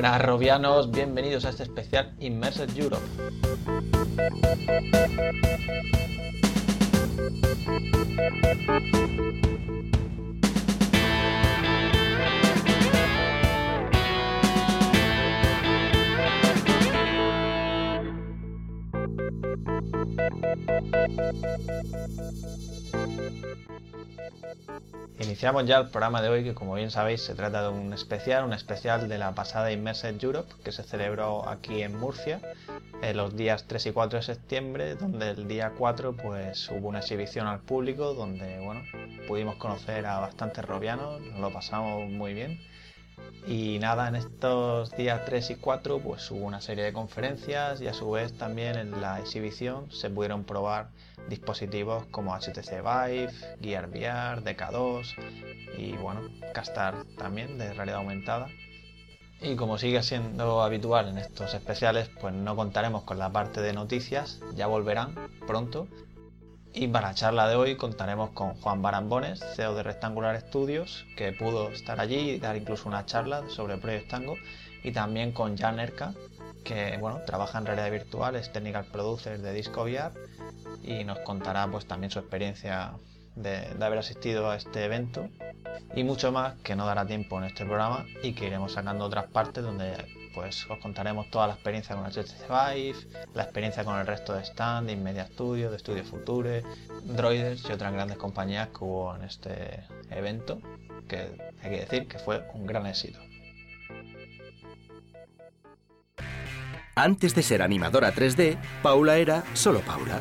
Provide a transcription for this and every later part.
Buenas robianos, bienvenidos a este especial Immersed Europe. Iniciamos ya el programa de hoy que como bien sabéis se trata de un especial, un especial de la pasada Immersed Europe que se celebró aquí en Murcia en los días 3 y 4 de septiembre donde el día 4 pues hubo una exhibición al público donde bueno pudimos conocer a bastantes robianos, nos lo pasamos muy bien y nada, en estos días 3 y 4 pues hubo una serie de conferencias y a su vez también en la exhibición se pudieron probar dispositivos como HTC Vive, Gear VR, DK2 y bueno, Castar también de realidad aumentada. Y como sigue siendo habitual en estos especiales, pues no contaremos con la parte de noticias, ya volverán pronto. Y para la charla de hoy contaremos con Juan Barambones, CEO de Rectangular Studios, que pudo estar allí y dar incluso una charla sobre Project Tango, y también con Jan Erka, que bueno, trabaja en realidad virtual, es Technical Producer de Disco VR y nos contará pues también su experiencia de, haber asistido a este evento. Y mucho más que no dará tiempo en este programa y que iremos sacando otras partes donde pues os contaremos toda la experiencia con HTC Vive, la experiencia con el resto de stand, de Inmedia Studio, de Studio Future, Droiders y otras grandes compañías que hubo en este evento, que hay que decir que fue un gran éxito. Antes de ser animadora 3D, Paula era solo Paula.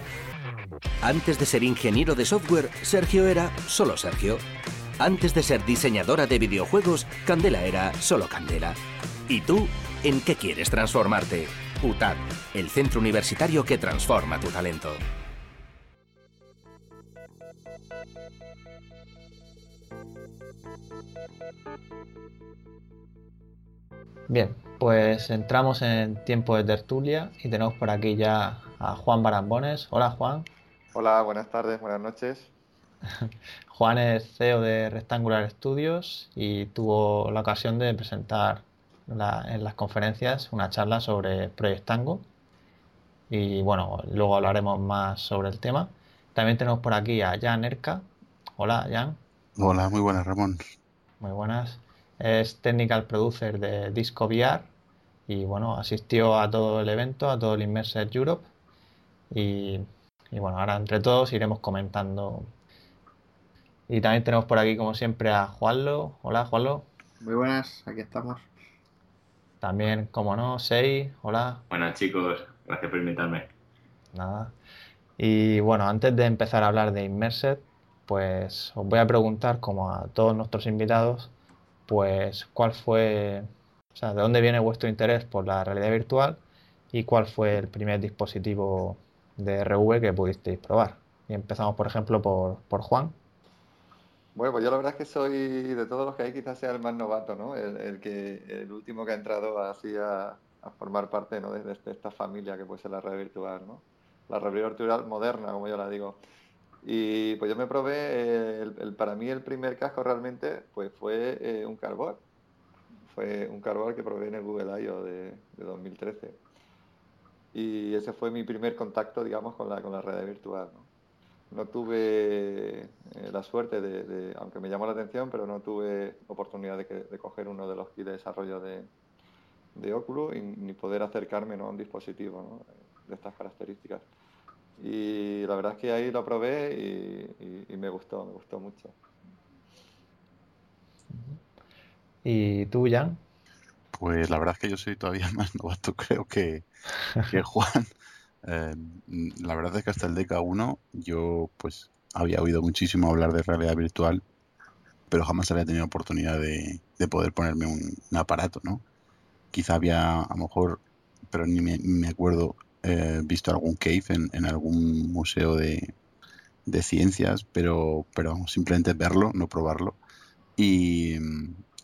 Antes de ser ingeniero de software, Sergio era solo Sergio. Antes de ser diseñadora de videojuegos, Candela era solo Candela. ¿Y tú, en qué quieres transformarte? UTAD, el centro universitario que transforma tu talento. Bien, pues entramos en tiempo de tertulia y tenemos por aquí ya a Juan Barambones. Hola Juan. Hola, buenas tardes, buenas noches. Juan es CEO de Rectangular Studios y tuvo la ocasión de presentar en las conferencias una charla sobre Project Tango. Y bueno, luego hablaremos más sobre el tema. También tenemos por aquí a Jan Erka. Hola, Jan. Hola, muy buenas, Ramón. Muy buenas. Es technical producer de Disco VR y bueno, asistió a todo el evento, a todo el Immersed Europe. Y y bueno, ahora entre todos iremos comentando. Y también tenemos por aquí, como siempre, a Juanlo. Hola, Juanlo. Muy buenas, aquí estamos. También, como no, Sei. Hola. Buenas, chicos. Gracias por invitarme. Nada. Y bueno, antes de empezar a hablar de Immersed, pues os voy a preguntar, como a todos nuestros invitados, pues cuál fue, o sea, de dónde viene vuestro interés por la realidad virtual y cuál fue el primer dispositivo de RV que pudisteis probar. Y empezamos, por ejemplo, por, por Juan. Bueno, pues yo la verdad es que soy de todos los que hay, quizás sea el más novato, ¿no? El, que, el último que ha entrado así a, formar parte ¿no? de, esta familia que puede ser la red virtual, ¿no? La red virtual moderna, como yo la digo. Y pues yo me probé, para mí el primer casco realmente pues fue eh, un Cardboard. Fue un Cardboard que probé en el Google I.O. de, de 2013 y ese fue mi primer contacto, digamos, con la, con la red virtual. Tuve eh, la suerte de, aunque me llamó la atención, pero no tuve oportunidad de, coger uno de los kits de desarrollo de, de Oculus y, ni poder acercarme a un dispositivo de estas características. Y la verdad es que ahí lo probé y, y me gustó, me gustó mucho. ¿Y tú, Jan? Pues la verdad es que yo soy todavía más novato, creo que, que Juan. Eh, la verdad es que hasta el DK1 yo pues había oído muchísimo hablar de realidad virtual, pero jamás había tenido oportunidad de, poder ponerme un, aparato, ¿no? Quizá había, a lo mejor, pero ni me, acuerdo, eh, visto algún cave en, algún museo de, de, ciencias, pero, pero simplemente verlo, no probarlo. Y,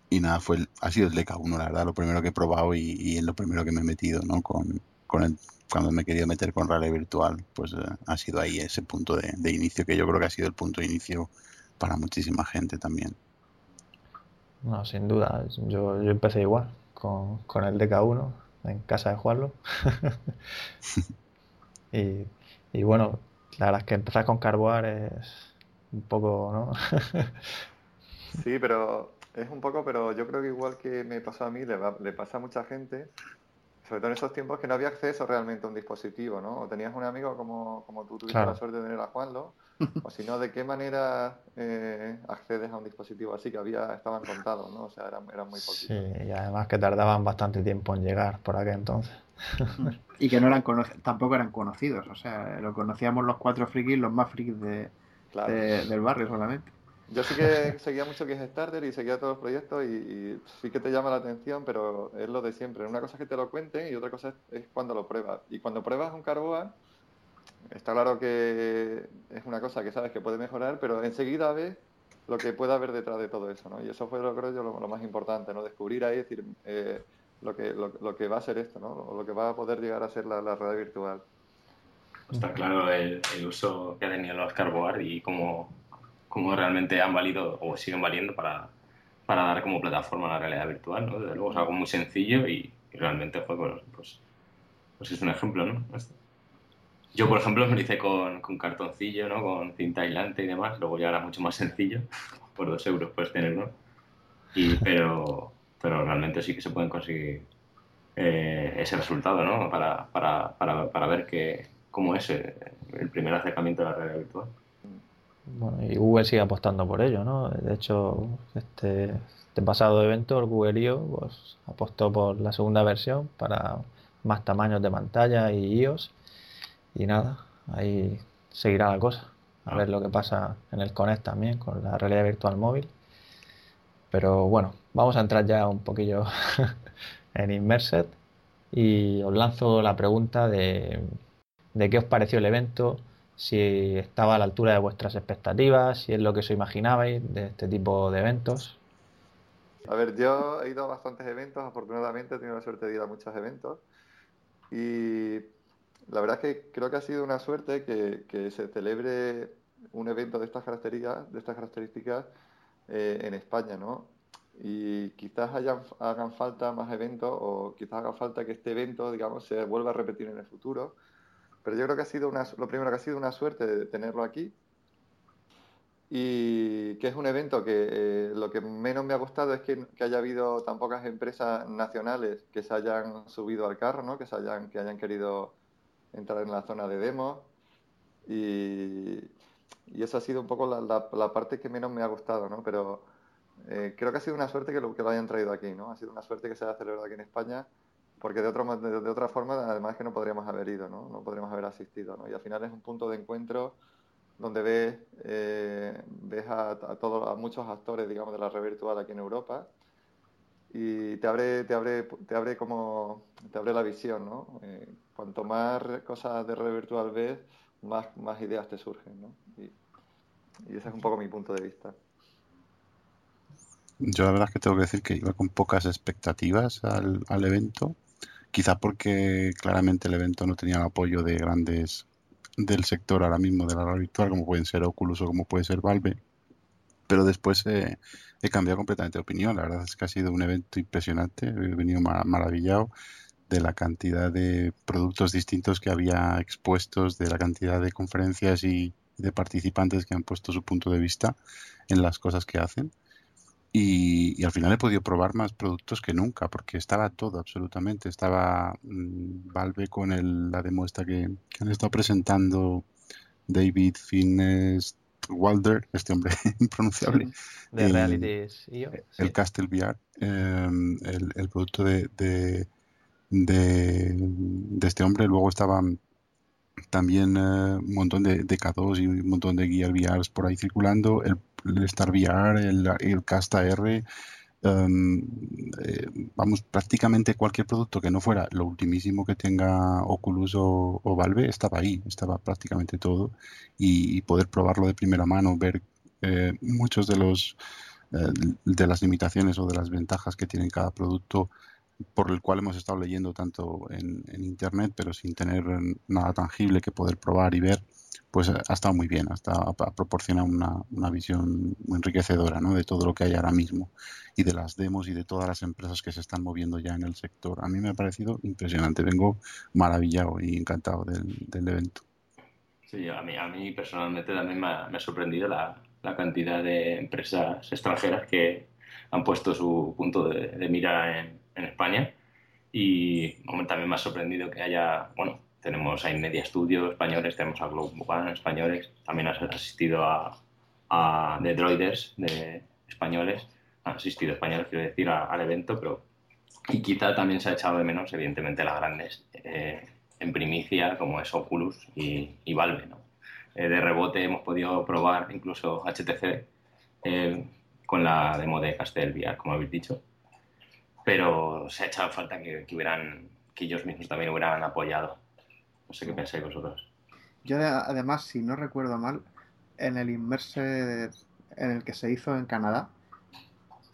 y nada, fue ha sido el DK1, la verdad, lo primero que he probado y, y en lo primero que me he metido, ¿no? Con, con cuando me he querido meter con realidad virtual, pues eh, ha sido ahí ese punto de, de, inicio, que yo creo que ha sido el punto de inicio para muchísima gente también. No, sin duda, yo, yo empecé igual. con, con el DK1 en casa de jugarlo. y, y, bueno, la verdad es que empezar con Carboar es un poco, ¿no? sí, pero es un poco, pero yo creo que igual que me pasó a mí, le, le pasa a mucha gente, sobre todo en esos tiempos que no había acceso realmente a un dispositivo, ¿no? O tenías un amigo como, como tú tuviste la suerte de tener a Juanlo, o si no, ¿de qué manera eh, accedes a un dispositivo así que había estaban contados, ¿no? O sea, eran, muy poquitos. Sí, y además que tardaban bastante tiempo en llegar por aquel entonces. y que no eran tampoco eran conocidos, o sea, lo conocíamos los cuatro frikis, los más frikis de, del barrio solamente. Yo sí que seguía mucho Kickstarter y seguía todos los proyectos y, sí que te llama la atención, pero es lo de siempre. Una cosa es que te lo cuenten y otra cosa es, cuando lo pruebas. Y cuando pruebas un Carboa, está claro que es una cosa que sabes que puede mejorar, pero enseguida ves lo que puede haber detrás de todo eso, ¿no? Y eso fue, lo creo yo, lo, más importante, ¿no? Descubrir ahí, decir, eh, lo, que, lo, que va a ser esto, ¿no? Lo que va a poder llegar a ser la, la realidad virtual. Está claro el, uso que ha tenido los Carboard y cómo, cómo, realmente han valido o siguen valiendo para, para dar como plataforma a la realidad virtual, ¿no? Desde luego es algo muy sencillo y, realmente fue, pues, pues, pues, es un ejemplo, ¿no? Yo, por ejemplo, me lo hice con, con, cartoncillo, ¿no? Con cinta aislante y demás. Luego ya era mucho más sencillo. Por dos euros puedes tenerlo. Y, pero, pero realmente sí que se pueden conseguir eh, ese resultado, ¿no? Para, para, para, para ver que, cómo es eh, el primer acercamiento a la realidad virtual. Bueno, y Google sigue apostando por ello, ¿no? De hecho, este, este pasado evento, el Google I.O., pues, apostó por la segunda versión para más tamaños de pantalla y iOS. Y nada, ahí seguirá la cosa. A ah. ver lo que pasa en el Connect también, con la realidad virtual móvil. Pero bueno, vamos a entrar ya un poquillo en Immersed y os lanzo la pregunta de de qué os pareció el evento, si estaba a la altura de vuestras expectativas, si es lo que os imaginabais de este tipo de eventos. A ver, yo he ido a bastantes eventos, afortunadamente he tenido la suerte de ir a muchos eventos y la verdad es que creo que ha sido una suerte que, se celebre un evento de estas características, de estas características eh, en España, ¿no? Y quizás hayan, hagan falta más eventos o quizás haga falta que este evento, digamos, se vuelva a repetir en el futuro pero yo creo que ha sido una, lo primero que ha sido una suerte de tenerlo aquí y que es un evento que eh, lo que menos me ha gustado es que, haya habido tan pocas empresas nacionales que se hayan subido al carro, ¿no? que, se hayan, que hayan querido entrar en la zona de demos y, y eso ha sido un poco la, parte que menos me ha gustado, ¿no? pero eh, creo que ha sido una suerte que lo, que lo hayan traído aquí, ¿no? ha sido una suerte que se haya celebrado aquí en España porque de, otro, de, otra forma, además que no podríamos haber ido, ¿no? No podríamos haber asistido, ¿no? Y al final es un punto de encuentro donde ves, eh, ves a, a, todos, a muchos actores, digamos, de la red virtual aquí en Europa y te abre, te abre, te abre como, te abre la visión, ¿no? Eh, cuanto más cosas de red virtual ves, más, más ideas te surgen, ¿no? Y, y ese es un poco mi punto de vista. Yo la verdad es que tengo que decir que iba con pocas expectativas al, al evento Quizá porque claramente el evento no tenía el apoyo de grandes del sector ahora mismo de la realidad virtual, como pueden ser Oculus o como puede ser Valve. Pero después he cambiado completamente de opinión. La verdad es que ha sido un evento impresionante. He venido maravillado de la cantidad de productos distintos que había expuestos, de la cantidad de conferencias y de participantes que han puesto su punto de vista en las cosas que hacen. Y, al final he podido probar más productos que nunca, porque estaba todo absolutamente. Estaba mm, Valve con el, la demo esta que, han estado presentando David Finnes Walder, este hombre impronunciable. De Realities El Castle VR, em, el, producto de, de, de, este hombre. Luego estaban también eh, un montón de, de K2 y un montón de Gear VRs por ahí circulando. El Star VR, el, el Casta R, em, eh, vamos, prácticamente cualquier producto que no fuera lo ultimísimo que tenga Oculus o, Valve estaba ahí, estaba prácticamente todo y, poder probarlo de primera mano, ver eh, muchos de los eh, de las limitaciones o de las ventajas que tiene cada producto por el cual hemos estado leyendo tanto en, en internet pero sin tener nada tangible que poder probar y ver pues ha estado muy bien, hasta proporciona una, una visión enriquecedora ¿no? de todo lo que hay ahora mismo y de las demos y de todas las empresas que se están moviendo ya en el sector. A mí me ha parecido impresionante, vengo maravillado y encantado del, del evento. Sí, a mí, a mí personalmente también me ha, sorprendido la, la, cantidad de empresas extranjeras que han puesto su punto de mira en, en, España y también me ha sorprendido que haya, bueno, tenemos a Media Studio españoles, tenemos a Globe One españoles, también has asistido a, a The Droiders de españoles, han asistido españoles, quiero decir, al evento, pero y quizá también se ha echado de menos, evidentemente, las grandes eh, en primicia, como es Oculus y, y Valve. ¿no? Eh, de rebote hemos podido probar incluso HTC eh, con la demo de Castel VR, como habéis dicho, pero se ha echado falta que, que, hubieran, que ellos mismos también hubieran apoyado no sé qué pensáis vosotros. Yo además, si no recuerdo mal, en el Inmerse en el que se hizo en Canadá,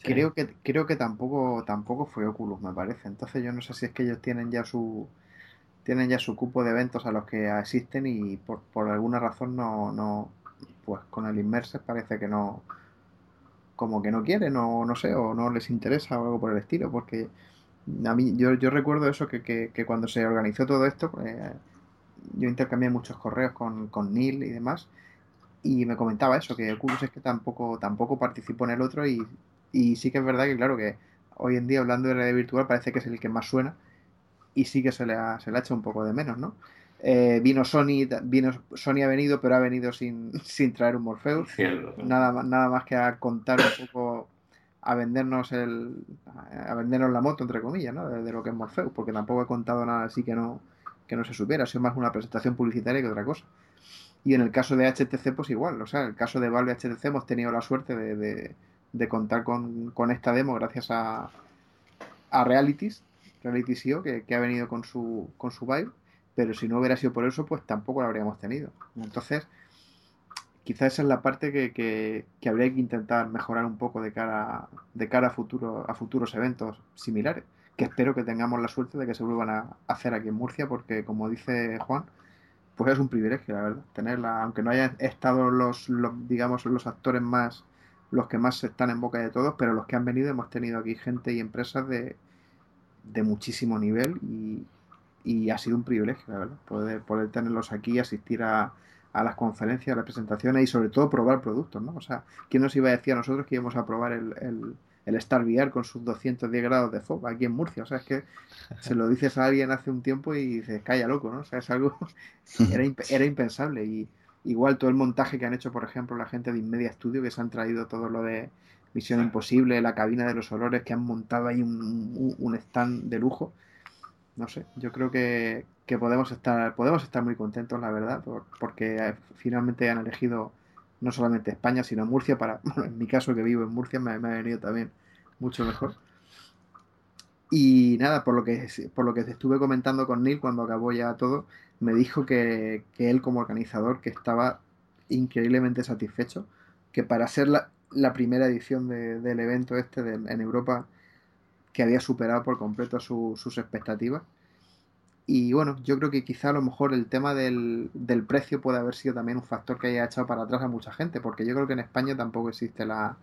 creo que creo que tampoco tampoco fue Oculus, me parece. Entonces yo no sé si es que ellos tienen ya su tienen ya su cupo de eventos a los que asisten y por, por alguna razón no, no pues con el Inmerse parece que no como que no quieren o no sé o no les interesa o algo por el estilo porque a mí yo, yo recuerdo eso que, que, cuando se organizó todo esto pues, yo intercambié muchos correos con, con Neil y demás, y me comentaba eso, que Oculus es que tampoco, tampoco participó en el otro, y, y sí que es verdad que, claro, que hoy en día hablando de realidad virtual parece que es el que más suena, y sí que se le ha, se le ha hecho un poco de menos, ¿no? Eh, vino Sony, vino Sony ha venido, pero ha venido sin, sin traer un Morpheus. Nada, nada más que a contar un poco, a vendernos el, a vendernos la moto, entre comillas, ¿no? De, de lo que es Morpheus, porque tampoco he contado nada así que no, que no se supiera, ha sido más una presentación publicitaria que otra cosa. Y en el caso de HTC, pues igual, o sea, en el caso de Valve HTC hemos tenido la suerte de, de, contar con, con, esta demo gracias a, a Realities, Realities IO, que, que, ha venido con su, con su Vive, pero si no hubiera sido por eso, pues tampoco lo habríamos tenido. Entonces, quizás esa es la parte que, que, que, habría que intentar mejorar un poco de cara, de cara a, futuro, a futuros eventos similares que espero que tengamos la suerte de que se vuelvan a hacer aquí en Murcia, porque como dice Juan, pues es un privilegio, la verdad, tenerla, aunque no hayan estado los, los, digamos, los actores más, los que más están en boca de todos, pero los que han venido hemos tenido aquí gente y empresas de, de muchísimo nivel y, y ha sido un privilegio, la verdad, poder, poder tenerlos aquí, asistir a, a las conferencias, a las presentaciones y sobre todo probar productos, ¿no? O sea, ¿quién nos iba a decir a nosotros que íbamos a probar el, el el Star VR con sus 210 grados de fog aquí en Murcia. O sea, es que se lo dices a alguien hace un tiempo y dices, calla loco, ¿no? O sea, es algo, era, era impensable. Y igual todo el montaje que han hecho, por ejemplo, la gente de Inmedia Studio, que se han traído todo lo de Misión Imposible, la cabina de los olores, que han montado ahí un, un stand de lujo. No sé, yo creo que, podemos estar podemos estar muy contentos, la verdad, porque eh, finalmente han elegido no solamente España, sino Murcia, para, en mi caso que vivo en Murcia me, me, ha venido también mucho mejor. Y nada, por lo que por lo que estuve comentando con Neil cuando acabó ya todo, me dijo que, que él como organizador que estaba increíblemente satisfecho, que para ser la, la primera edición de, del evento este de, en Europa, que había superado por completo su, sus expectativas. Y bueno, yo creo que quizá a lo mejor el tema del, del, precio puede haber sido también un factor que haya echado para atrás a mucha gente, porque yo creo que en España tampoco existe la,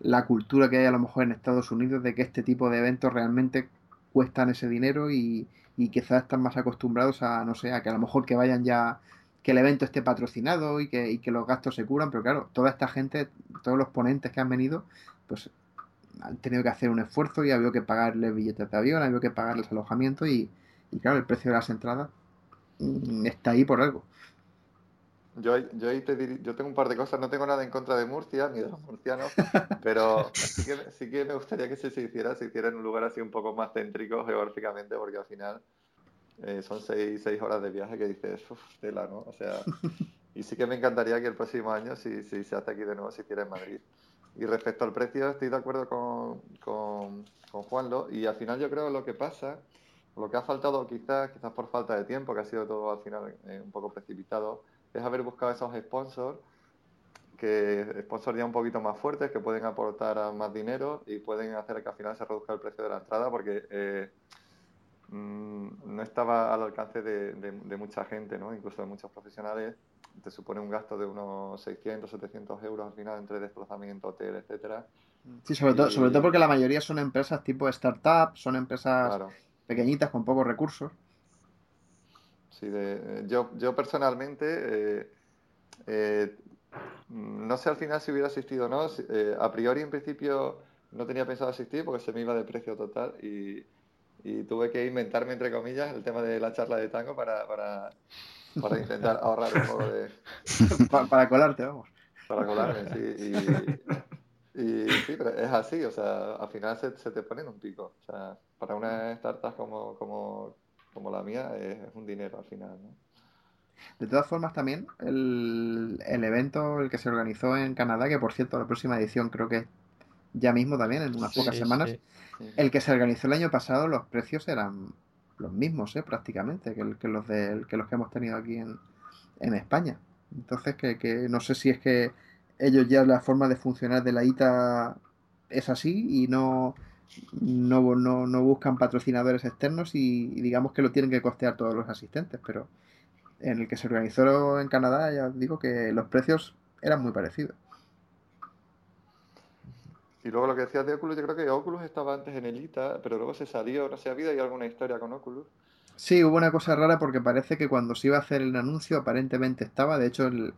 la cultura que hay a lo mejor en Estados Unidos de que este tipo de eventos realmente cuestan ese dinero y, y quizás están más acostumbrados a, no sé, a que a lo mejor que vayan ya, que el evento esté patrocinado y que, y que los gastos se curan, pero claro, toda esta gente, todos los ponentes que han venido, pues han tenido que hacer un esfuerzo y ha habido que pagarles billetes de avión, ha habido que pagarles alojamiento y, y claro, el precio de las entradas mm, está ahí por algo. Yo, yo, ahí te yo tengo un par de cosas, no tengo nada en contra de Murcia ni de los murcianos, pero sí que, sí que me gustaría que se, se, hiciera, se hiciera en un lugar así un poco más céntrico geográficamente, porque al final eh, son seis, seis, horas de viaje que dices, uff, tela, ¿no? O sea, y sí que me encantaría que el próximo año, si, si se hace aquí de nuevo, se hiciera en Madrid. Y respecto al precio, estoy de acuerdo con, con, con Juanlo, y al final yo creo lo que pasa lo que ha faltado quizás, quizás por falta de tiempo, que ha sido todo al final eh, un poco precipitado, es haber buscado esos sponsors, que sponsors ya un poquito más fuertes, que pueden aportar más dinero y pueden hacer que al final se reduzca el precio de la entrada, porque eh, mmm, no estaba al alcance de, de, de, mucha gente, ¿no? incluso de muchos profesionales, te supone un gasto de unos 600, 700 euros al final entre desplazamiento, hotel, etcétera. Sí, sobre, todo, sobre todo porque la mayoría son empresas tipo startup, son empresas pequeñitas con pocos recursos. Sí, de, yo, yo personalmente, eh, eh, no sé al final si hubiera asistido o no. Eh, a priori, en principio, no tenía pensado asistir porque se me iba de precio total y, tuve que inventarme, entre comillas, el tema de la charla de tango para, para, para intentar ahorrar un poco de... para, colarte, vamos. Para colarme, sí. Y, sí, pero es así, o sea, al final se, se te ponen un pico. O sea, para una startup como, como, como la mía es, un dinero al final, ¿no? De todas formas, también el, el, evento, el que se organizó en Canadá, que por cierto, la próxima edición creo que ya mismo también, en unas pocas semanas, el que se organizó el año pasado, los precios eran los mismos, ¿eh? prácticamente, que, que los de, que los que hemos tenido aquí en, en España. Entonces, que, que, no sé si es que ellos ya la forma de funcionar de la ITA es así y no, no, no, no buscan patrocinadores externos y, digamos que lo tienen que costear todos los asistentes, pero en el que se organizó en Canadá ya digo que los precios eran muy parecidos. Y luego lo que decías de Oculus, yo creo que Oculus estaba antes en el ITA, pero luego se salió, no sé, ¿ha habido ahí alguna historia con Oculus? Sí, hubo una cosa rara porque parece que cuando se iba a hacer el anuncio aparentemente estaba, de hecho el,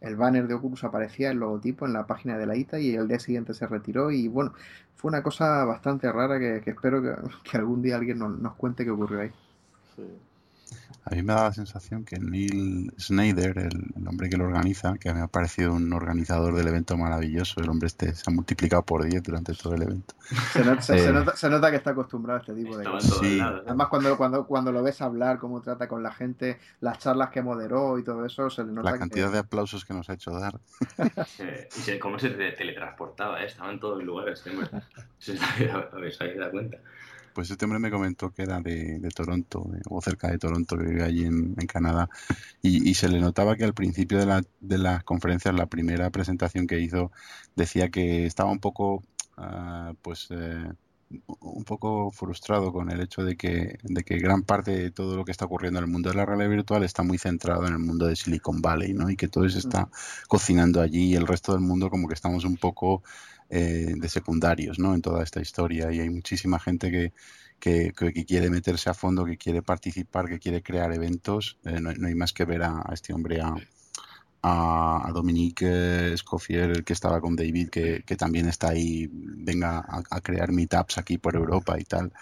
el banner de Oculus aparecía, el logotipo en la página de la ITA y el día siguiente se retiró y bueno, fue una cosa bastante rara que, espero que, algún día alguien nos, nos cuente qué ocurrió ahí. Sí. A mí me da la sensación que Neil Snyder, el, hombre que lo organiza, que me ha parecido un organizador del evento maravilloso, el hombre este se ha multiplicado por 10 durante todo el evento. Se, eh, nota, que está acostumbrado a este tipo de cosas. Sí. Además, cuando, cuando, cuando lo ves hablar, cómo trata con la gente, las charlas que moderó y todo eso, se le nota La cantidad de aplausos que nos ha hecho dar. y cómo se teletransportaba, ¿eh? estaba en todos los lugares. ¿eh? Se habéis dado cuenta. Pues este hombre me comentó que era de, Toronto, o cerca de Toronto, que vive allí en, Canadá, y, se le notaba que al principio de, la, de las conferencias, la primera presentación que hizo, decía que estaba un poco, ah, pues, eh, un poco frustrado con el hecho de que, de que gran parte de todo lo que está ocurriendo en el mundo de la realidad virtual está muy centrado en el mundo de Silicon Valley, ¿no? Y que todo se está cocinando allí y el resto del mundo como que estamos un poco eh, de secundarios ¿no? en toda esta historia y hay muchísima gente que, que, quiere meterse a fondo, que quiere participar, que quiere crear eventos. Eh, no, hay más que ver a, este hombre, a, a, Dominique Escoffier, el que estaba con David, que, que también está ahí, venga a, a, crear meetups aquí por Europa y tal.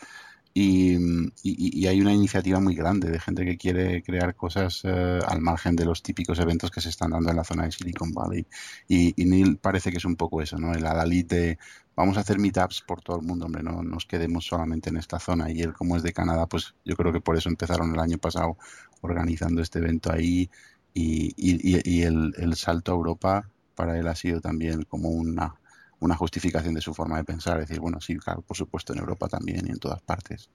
Y, hay una iniciativa muy grande de gente que quiere crear cosas eh, al margen de los típicos eventos que se están dando en la zona de Silicon Valley. Y, Neil parece que es un poco eso, ¿no? El adalid de vamos a hacer meetups por todo el mundo, hombre, no nos quedemos solamente en esta zona. Y él, como es de Canadá, pues yo creo que por eso empezaron el año pasado organizando este evento ahí. Y, el, el salto a Europa para él ha sido también como una una justificación de su forma de pensar, decir, bueno, sí, claro, por supuesto en Europa también y en todas partes.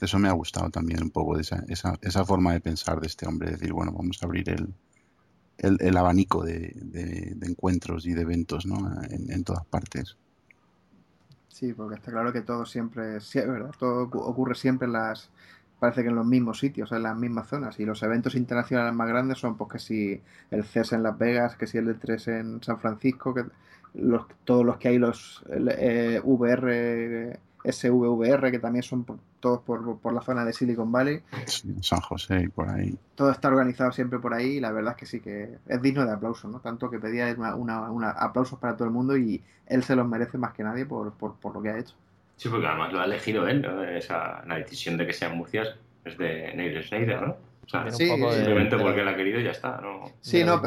Eso me ha gustado también un poco, esa, esa, esa forma de pensar de este hombre, decir, bueno, vamos a abrir el, el, abanico de, de, encuentros y de eventos ¿no? en, todas partes. Sí, porque está claro que todo siempre, ¿verdad? Todo ocurre siempre en las, parece que en los mismos sitios, en las mismas zonas. Y los eventos internacionales más grandes son, pues, que si el CES en Las Vegas, que si el de 3 en San Francisco, que los, todos los que hay, los eh, VR, SVVR, que también son todos por, por, la zona de Silicon Valley. San José y por ahí. Todo está organizado siempre por ahí y la verdad es que sí que es digno de aplauso, ¿no? Tanto que pedía una, una, aplausos para todo el mundo y él se los merece más que nadie por, por, por lo que ha hecho. Sí, porque además lo ha elegido él, ¿no? Esa, la decisión de que sean Murcias es de Neil Schneider, ¿no? O sea, simplemente porque él ha querido y ya está. ¿no? Sí, no,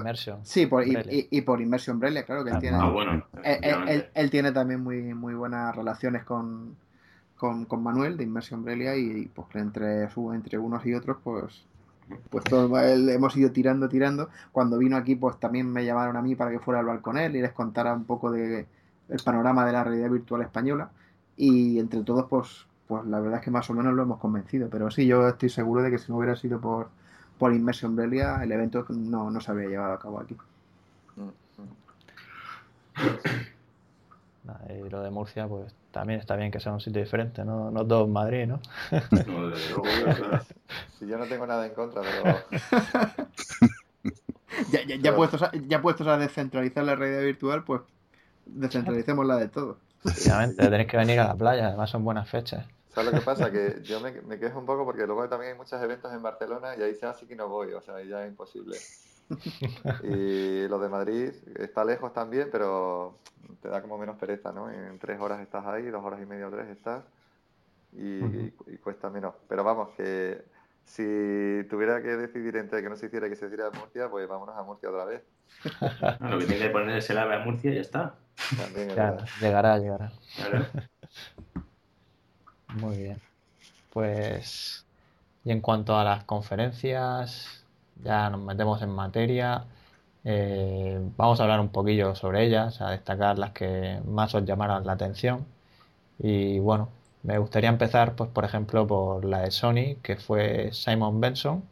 sí por, y, y, por Immersion Umbrella, claro que él ah, tiene. Ah, bueno, él, él, tiene también muy, muy buenas relaciones con, con, con Manuel de Immersion Umbrella y pues entre, entre unos y otros, pues pues todo, hemos ido tirando, tirando. Cuando vino aquí, pues también me llamaron a mí para que fuera a hablar con él y les contara un poco de el panorama de la realidad virtual española. Y entre todos, pues pues la verdad es que más o menos lo hemos convencido. Pero sí, yo estoy seguro de que si no hubiera sido por, por Immersion Brelia, el evento no, no se habría llevado a cabo aquí. Y lo de Murcia, pues también está bien que sea un sitio diferente, no, no todo en Madrid, ¿no? no si yo no tengo nada en contra, pero Ya, ya, ya, puestos a, ya puestos a descentralizar la realidad virtual, pues descentralicemos la de todo. Efectivamente, tenéis que venir a la playa, además son buenas fechas. ¿Sabes lo que pasa? Que yo me, me quejo un poco porque luego también hay muchos eventos en Barcelona y ahí se hace que no voy, o sea, ahí ya es imposible. Y lo de Madrid está lejos también, pero te da como menos pereza, ¿no? En tres horas estás ahí, dos horas y media o tres estás y, y cuesta menos. Pero vamos, que si tuviera que decidir entre que no se hiciera y que se hiciera en Murcia, pues vámonos a Murcia otra vez. Lo que tiene que poner es el ave a Murcia y ya está. También verdad. llegará, llegará. Claro. Muy bien. Pues, y en cuanto a las conferencias, ya nos metemos en materia. Eh, vamos a hablar un poquillo sobre ellas, a destacar las que más os llamaron la atención. Y bueno, me gustaría empezar, pues, por ejemplo, por la de Sony, que fue Simon Benson,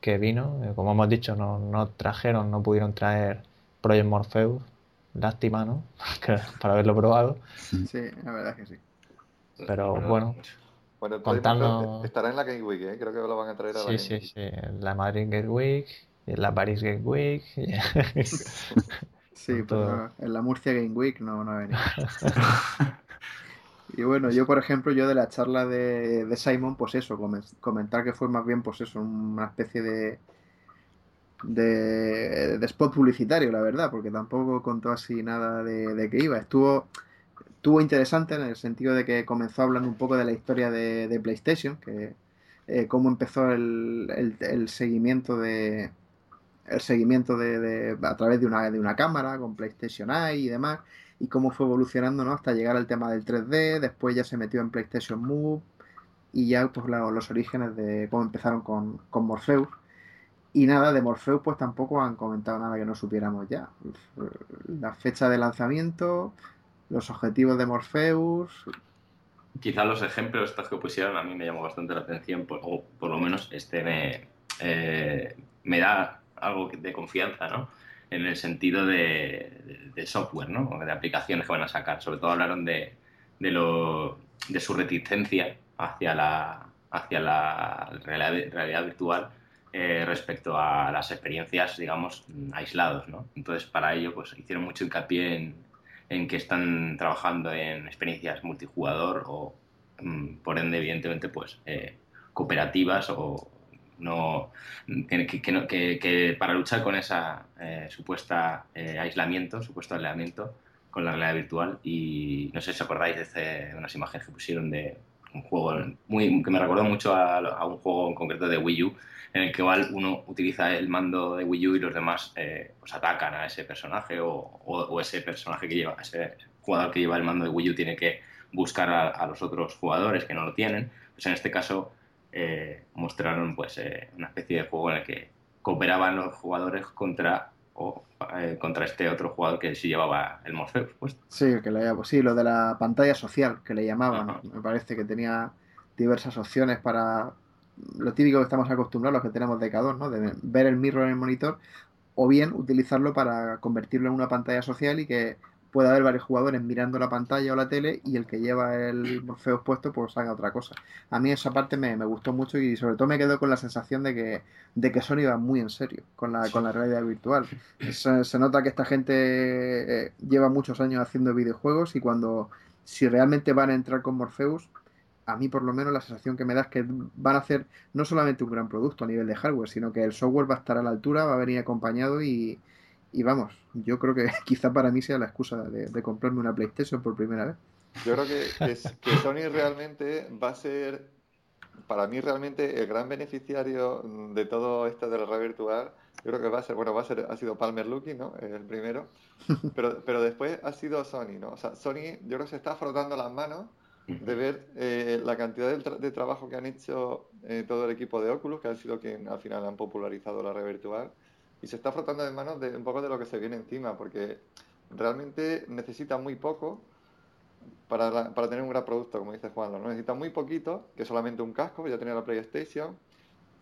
que vino. Eh, como hemos dicho, no, no trajeron, no pudieron traer Project Morpheus. Lástima, ¿no? Para haberlo probado. Sí, la verdad que sí. Pero bueno, Bueno, el Contando- estará en la Game Week, ¿eh? Creo que lo van a traer a la Sí, Game sí, Week. sí. La Madrid Gate Week, y la Paris Gate Week. Sí, pero en la Murcia Game Week no, no ha venido. Y bueno, yo por ejemplo, yo de la charla de, de Simon, pues eso, comen- comentar que fue más bien pues eso, una especie de, de, de spot publicitario, la verdad, porque tampoco contó así nada de, de que iba. Estuvo, estuvo interesante en el sentido de que comenzó hablando un poco de la historia de, PlayStation, que eh, cómo empezó el, seguimiento de el seguimiento de, a través de una, de una cámara con PlayStation Eye y demás y cómo fue evolucionando ¿no? hasta llegar al tema del 3D, después ya se metió en PlayStation Move y ya pues los orígenes de cómo empezaron con Morpheus. Y nada, de Morpheus pues tampoco han comentado nada que no supiéramos ya. La fecha de lanzamiento, los objetivos de Morpheus, Quizá los ejemplos estos que pusieron a mí me llamó bastante la atención, o por lo menos este me, eh, me da algo de confianza, ¿no? En el sentido de, software, ¿no? De aplicaciones que van a sacar. Sobre todo hablaron de, de, lo, de su reticencia hacia la, hacia la realidad, realidad virtual eh, respecto a las experiencias, digamos, aislados, ¿no? Entonces, para ello, pues hicieron mucho hincapié en, en que están trabajando en experiencias multijugador o, mm, por ende, evidentemente, pues eh, cooperativas o no que, que- que para luchar con esa eh, supuesta eh, aislamiento, supuesto aislamiento con la realidad virtual y no sé si acordáis de, este- de unas imágenes que pusieron de un juego muy que me recordó mucho a, un juego en concreto de Wii U en el que uno utiliza el mando de Wii U y los demás eh, pues atacan a ese personaje o, ese personaje que lleva, ese jugador que lleva el mando de Wii U tiene que buscar a, a los otros jugadores que no lo tienen. Pues en este caso eh, mostraron pues eh, una especie de juego en el que cooperaban los jugadores contra o eh, contra este otro jugador que sí llevaba el Morpheus puesto. Sí, que le, sí, lo de la pantalla social, que le llamaban. Ajá. Me parece que tenía diversas opciones para lo típico que estamos acostumbrados, los que tenemos de K2, ¿no? De ver el mirror en el monitor o bien utilizarlo para convertirlo en una pantalla social y que pueda haber varios jugadores mirando la pantalla o la tele y el que lleva el Morpheus puesto pues haga otra cosa. A mí esa parte me, me gustó mucho y sobre todo me quedo con la sensación de que, de que Sony va muy en serio con la, con la realidad virtual. Se, se nota que esta gente eh, lleva muchos años haciendo videojuegos y cuando si realmente van a entrar con Morpheus, a mí por lo menos la sensación que me da es que van a hacer no solamente un gran producto a nivel de hardware, sino que el software va a estar a la altura, va a venir acompañado y, y vamos, yo creo que quizá para mí sea la excusa de, de comprarme una PlayStation por primera vez. Yo creo que, que, que Sony realmente va a ser, para mí realmente el gran beneficiario de todo esto de la red virtual. Yo creo que va a ser, bueno, va a ser, ha sido Palmer Lucky, ¿no? El primero. Pero, pero después ha sido Sony, ¿no? O sea, Sony, yo creo que se está frotando las manos de ver eh, la cantidad de, tra de, trabajo que han hecho eh, todo el equipo de Oculus, que han sido quien al final han popularizado la red virtual, y se está frotando de manos de un poco de lo que se viene encima, porque realmente necesita muy poco para, la, para tener un gran producto, como dice Juan, ¿no? necesita muy poquito, que solamente un casco, ya tiene la PlayStation,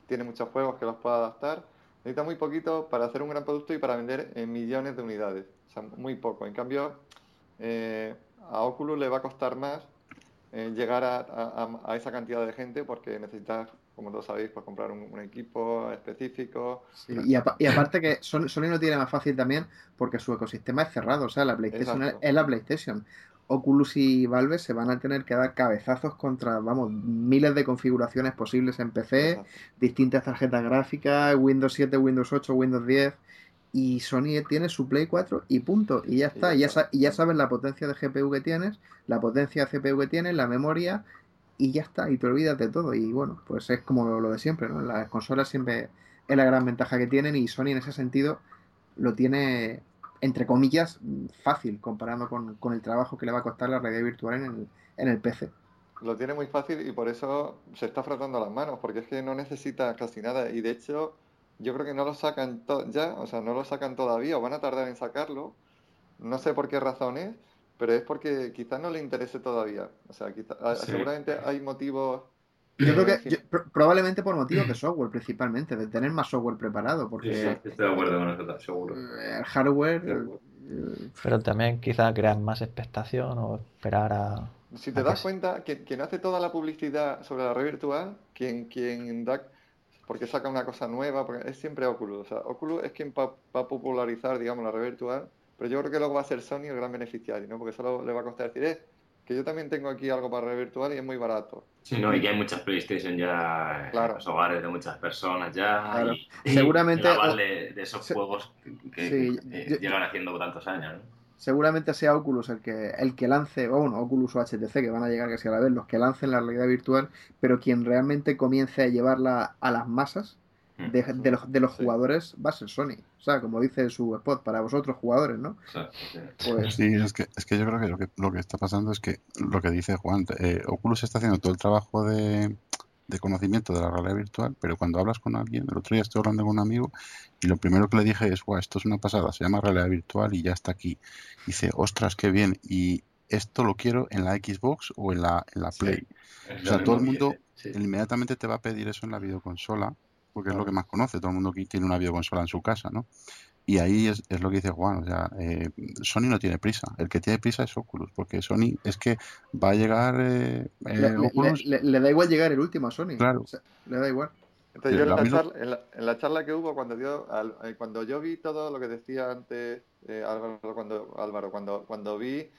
tiene muchos juegos que los pueda adaptar, necesita muy poquito para hacer un gran producto y para vender en millones de unidades, o sea, muy poco. En cambio, eh, a Oculus le va a costar más eh, llegar a, a, a, esa cantidad de gente porque necesitas como todos sabéis, pues comprar un, equipo específico. y, aparte que Sony, Sony, lo tiene más fácil también porque su ecosistema es cerrado, o sea, la PlayStation es, la PlayStation. Oculus y Valve se van a tener que dar cabezazos contra, vamos, miles de configuraciones posibles en PC, distintas tarjetas gráficas, Windows 7, Windows 8, Windows 10 y Sony tiene su Play 4 y punto. Y ya está. Y ya, y ya, sabes la potencia de GPU que tienes, la potencia de CPU que tienes, la memoria y ya está. Y te olvidas de todo. Y bueno, pues es como lo, de siempre, ¿no? Las consolas siempre es la gran ventaja que tienen y Sony en ese sentido lo tiene, entre comillas, fácil comparando con, con el trabajo que le va a costar la realidad virtual en el, en el PC lo tiene muy fácil y por eso se está frotando las manos, porque es que no necesita casi nada. Y de hecho, yo creo que no lo sacan ya, o sea, no lo sacan todavía o van a tardar en sacarlo. No sé por qué razones, pero es porque quizás no le interese todavía. O sea, seguramente hay motivos. Yo creo que probablemente por motivos de software principalmente, de tener más software preparado, porque sí, estoy de acuerdo con eso, seguro. Eh, el hardware. Eh, pero también quizás crear más expectación o esperar a. Si te das cuenta, que quien hace toda la publicidad sobre la red virtual, quien, quien da porque saca una cosa nueva, porque es siempre Oculus. O sea, Oculus es quien va, a popularizar, digamos, la red virtual, pero yo creo que luego va a ser Sony el gran beneficiario, ¿no? Porque solo le va a costar decir, eh, que yo también tengo aquí algo para red virtual y es muy barato. Sí, no, y que hay muchas PlayStation ya en los hogares de muchas personas ya. Y, Seguramente. de, esos juegos que, llevan haciendo tantos años, ¿no? seguramente sea Oculus el que, el que lance, o bueno, Oculus o HTC, que van a llegar casi a la vez, los que lancen la realidad virtual, pero quien realmente comience a llevarla a las masas de, mm. los, de los jugadores va a ser Sony. O sea, como dice su spot, para vosotros jugadores, ¿no? Pues... Sí, es que, es que yo creo que lo, que lo que está pasando es que lo que dice Juan, eh, Oculus está haciendo todo el trabajo de de conocimiento de la realidad virtual, pero cuando hablas con alguien, el otro día estoy hablando con un amigo y lo primero que le dije es, guau, esto es una pasada, se llama realidad virtual y ya está aquí. dice, ostras, qué bien, y esto lo quiero en la Xbox o en la, en la Play. o sea, todo el mundo inmediatamente te va a pedir eso en la videoconsola, porque es lo que más conoce, todo el mundo que tiene una videoconsola en su casa, ¿no? Y ahí es, lo que dice Juan, o sea, eh, Sony no tiene prisa, el que tiene prisa es Oculus, porque Sony es que va a llegar eh, le, Oculus... le, da igual llegar el último a Sony, claro. le da igual. Entonces yo en la, charla, en, la, charla, que hubo cuando dio, eh, cuando yo vi todo lo que decía antes Álvaro, cuando, Álvaro, cuando, cuando vi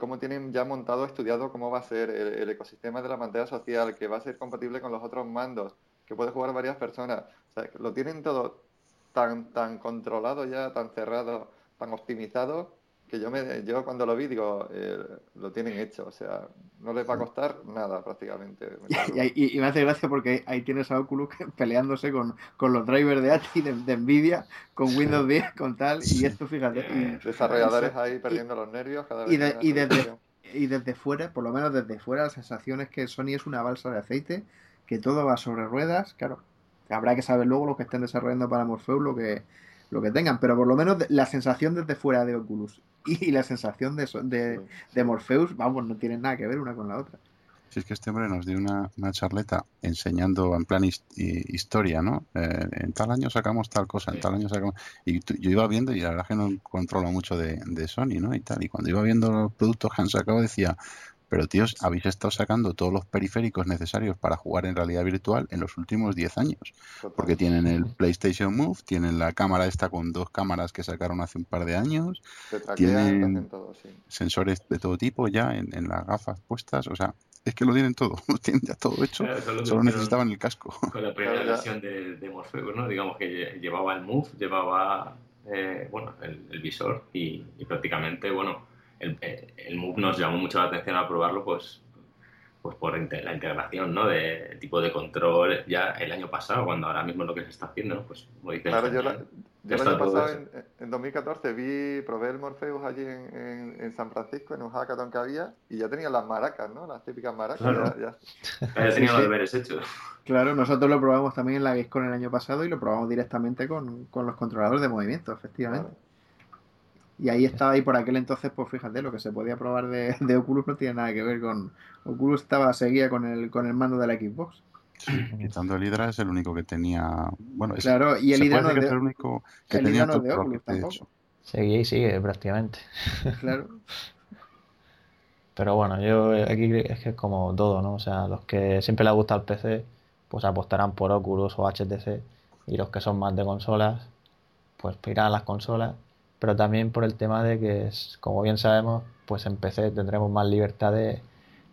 cómo tienen ya montado, estudiado cómo va a ser el, el, ecosistema de la pantalla social, que va a ser compatible con los otros mandos, que puede jugar varias personas, o sea, lo tienen todo tan, tan controlado ya, tan cerrado, tan optimizado, que yo, me, yo cuando lo vi digo, eh, lo tienen hecho, o sea, no les va a costar nada prácticamente. Y, me hace gracia porque ahí tienes a Oculus peleándose con, con los drivers de ATI, de, Nvidia, con Windows 10, con tal, y esto fíjate. Y, Desarrolladores ahí perdiendo los nervios cada vez. Y, desde, y desde fuera, por lo menos desde fuera, la sensación es que Sony es una balsa de aceite, que todo va sobre ruedas, claro, Habrá que saber luego los que estén desarrollando para Morpheus lo que, lo que tengan, pero por lo menos la sensación desde fuera de Oculus y la sensación de, de, Morpheus, vamos, no tienen nada que ver una con la otra. Si es que este hombre nos dio una, charleta enseñando en plan historia, ¿no? Eh, en tal año sacamos tal cosa, en tal año sacamos... Y yo iba viendo y la verdad que no controlo mucho de, de, Sony, ¿no? Y tal. Y cuando iba viendo los productos que han sacado decía, pero tíos, habéis estado sacando todos los periféricos necesarios para jugar en realidad virtual en los últimos 10 años. Porque tienen el PlayStation Move, tienen la cámara esta con dos cámaras que sacaron hace un par de años, tienen sensores de todo tipo ya en, las gafas puestas, o sea, es que lo tienen todo, lo tienen ya todo hecho, solo necesitaban el casco. Con la primera versión de, de Morpheus, ¿no? digamos que llevaba el Move, llevaba eh, bueno, el, visor y, y prácticamente, bueno, el, el Move nos llamó mucho la atención al probarlo, pues, pues por la integración, ¿no? De tipo de control ya el año pasado, cuando ahora mismo lo que se está haciendo, ¿no? Pues, claro, yo, el año pasado, en, 2014, vi, probé el Morpheus allí en, en, San Francisco, en un hackathon que había, y ya tenía las maracas, ¿no? Las típicas maracas. Claro. Ya, ya. tenía los deberes hechos. Claro, nosotros lo probamos también en la Gamescom el año pasado y lo probamos directamente con, con los controladores de movimiento, efectivamente. Y ahí estaba, y por aquel entonces, pues fíjate, lo que se podía probar de, de Oculus no tiene nada que ver con. Oculus estaba, seguía con el, con el mando de la Xbox. Sí, quitando el Hydra es el único que tenía. Bueno, es, claro, y el Hydra no es el único que tenía todo de Oculus tampoco. Seguía y sigue prácticamente. Claro. Pero bueno, yo aquí es que es como todo, ¿no? O sea, los que siempre les gusta el PC, pues apostarán por Oculus o HTC y los que son más de consolas, pues irán a las consolas, pero también por el tema de que, como bien sabemos, pues en PC tendremos más libertad de,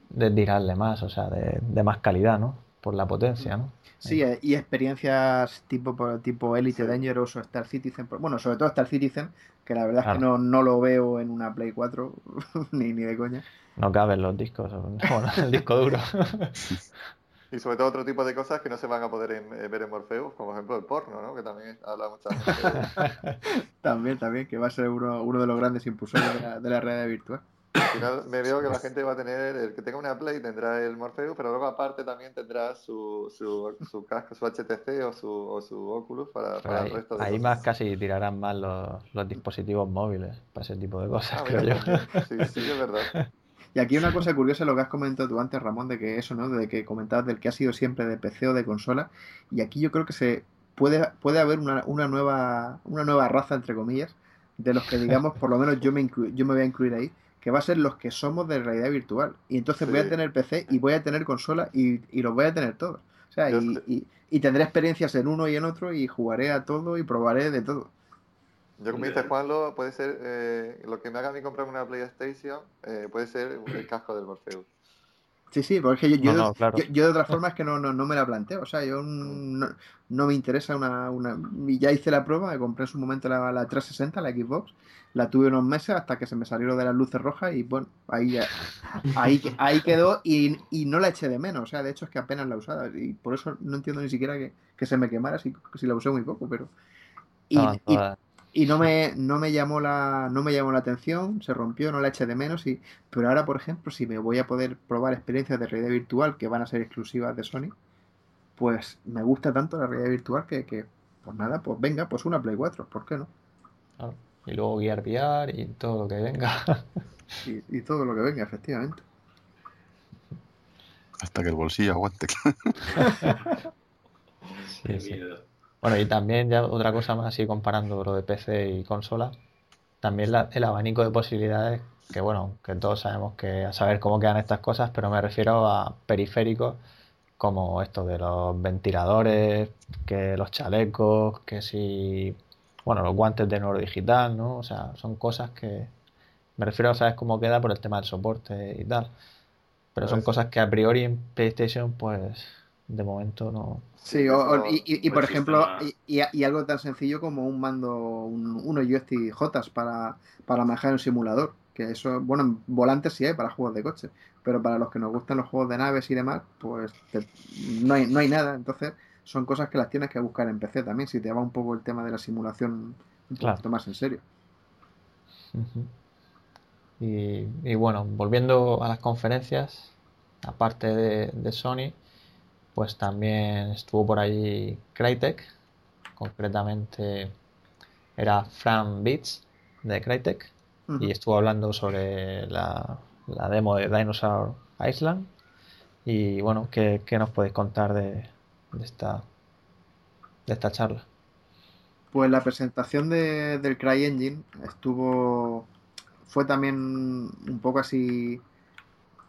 de tirarle más, o sea, de, de más calidad, ¿no? Por la potencia, ¿no? Sí, eh, y experiencias tipo tipo Elite Dangerous o Star Citizen, bueno, sobre todo Star Citizen, que la verdad es que no, no lo veo en una Play 4, ni, ni de coña. No caben los discos, no, el disco duro. Y sobre todo otro tipo de cosas que no se van a poder eh, ver en Morpheus, como por ejemplo el porno, ¿no? Que también habla mucha gente. también, también, que va a ser uno, uno de los grandes impulsores de la, de la realidad virtual. Al final me veo que la gente va a tener, el que tenga una Play tendrá el Morpheus, pero luego aparte también tendrá su, su, su casco, su HTC o su, o su Oculus para, para ahí, el resto de Ahí cosas. más casi tirarán más los, los dispositivos móviles para ese tipo de cosas, Ah, creo yo. mira, Sí, sí, es verdad. Y aquí una cosa curiosa lo que has comentado tú antes, Ramón, de que eso, ¿no? De que comentabas del que ha sido siempre de PC o de consola. Y aquí yo creo que se puede, puede haber una, una nueva, una nueva raza, entre comillas, de los que digamos, por lo menos yo me, inclu- yo me voy a incluir ahí, que va a ser los que somos de realidad virtual. Y entonces voy a tener PC y voy a tener consola y, y los voy a tener todos. O sea, y, y- y tendré experiencias en uno y en otro y jugaré a todo y probaré de todo. Yo como dice Juanlo, puede ser eh, lo que me haga a mí comprar una PlayStation, eh, puede ser el casco del Morpheus. Sí, sí, porque yo, yo, No, de- no, claro. yo, yo de otra forma es que no, no, no me la planteo. O sea, yo no, no me interesa una, una... y Ya hice la prueba, me compré en su momento la, la 360, la Xbox, la tuve unos meses hasta que se me salieron de las luces rojas y bueno, ahí, ya- ahí, ahí quedó y, y no la eché de menos. O sea, de hecho es que apenas la usaba y por eso no entiendo ni siquiera que, que se me quemara si, si la usé muy poco, pero... Y, Estaban y- y no me, no me llamó la, no me llamó la atención, se rompió, no la eché de menos, y, pero ahora, por ejemplo, si me voy a poder probar experiencias de realidad virtual que van a ser exclusivas de Sony, pues me gusta tanto la realidad virtual que, que, pues nada, pues venga, pues una Play 4, ¿por qué no? claro. Y luego Gear VR y todo lo que venga. Y, y todo lo que venga, efectivamente. Hasta que el bolsillo aguante. Sí, sí. Bueno, y también ya otra cosa más, así comparando lo de PC y consola, también la- el abanico de posibilidades, que bueno, que todos sabemos que a saber cómo quedan estas cosas, pero me refiero a periféricos como esto de los ventiladores, que los chalecos, que si, bueno, los guantes de neuro digital, ¿no? O sea, son cosas que me refiero a saber cómo queda por el tema del soporte y tal. Pero son Pues- cosas que a priori en PlayStation, pues de momento no. Sí, o- y, y- y, por ejemplo, y, y- y algo tan sencillo como un mando, un, unos joystick J para, para manejar un simulador. Que eso, bueno, en volantes sí hay para juegos de coche, pero para los que nos gustan los juegos de naves y demás, pues te- no, hay, no hay nada. Entonces, son cosas que las tienes que buscar en PC también, si te va un poco el tema de la simulación un Claro. poquito más en serio. Y, y bueno, volviendo a las conferencias, aparte de, de Sony, pues también estuvo por allí Crytek, concretamente era Fran Beats de Crytek, y estuvo hablando sobre la, la demo de Dinosaur Island. Y bueno, ¿qué, qué nos podéis contar de, de esta, de esta charla? Pues la presentación de, del CryEngine estuvo. fue también un poco así.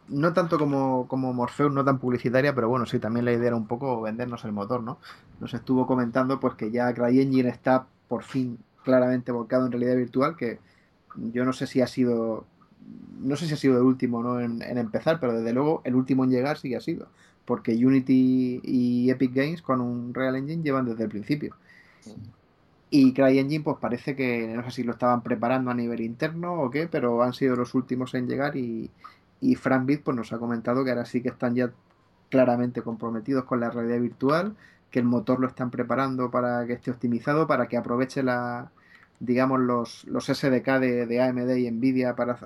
No tanto como, como Morpheus, no tan publicitaria, pero bueno, sí, también la idea era un poco vendernos el motor, ¿no? Nos estuvo comentando pues que ya CryEngine está por fin claramente volcado en realidad virtual, que yo no sé si ha sido. No sé si ha sido el último ¿no? en, en empezar, pero desde luego el último en llegar sí que ha sido. Porque Unity y Epic Games con un Real Engine llevan desde el principio. Y CryEngine, pues parece que no sé si lo estaban preparando a nivel interno o qué, pero han sido los últimos en llegar y, y FranBit pues nos ha comentado que ahora sí que están ya claramente comprometidos con la realidad virtual, que el motor lo están preparando para que esté optimizado, para que aproveche la digamos los, los SDK de, de AMD y Nvidia para,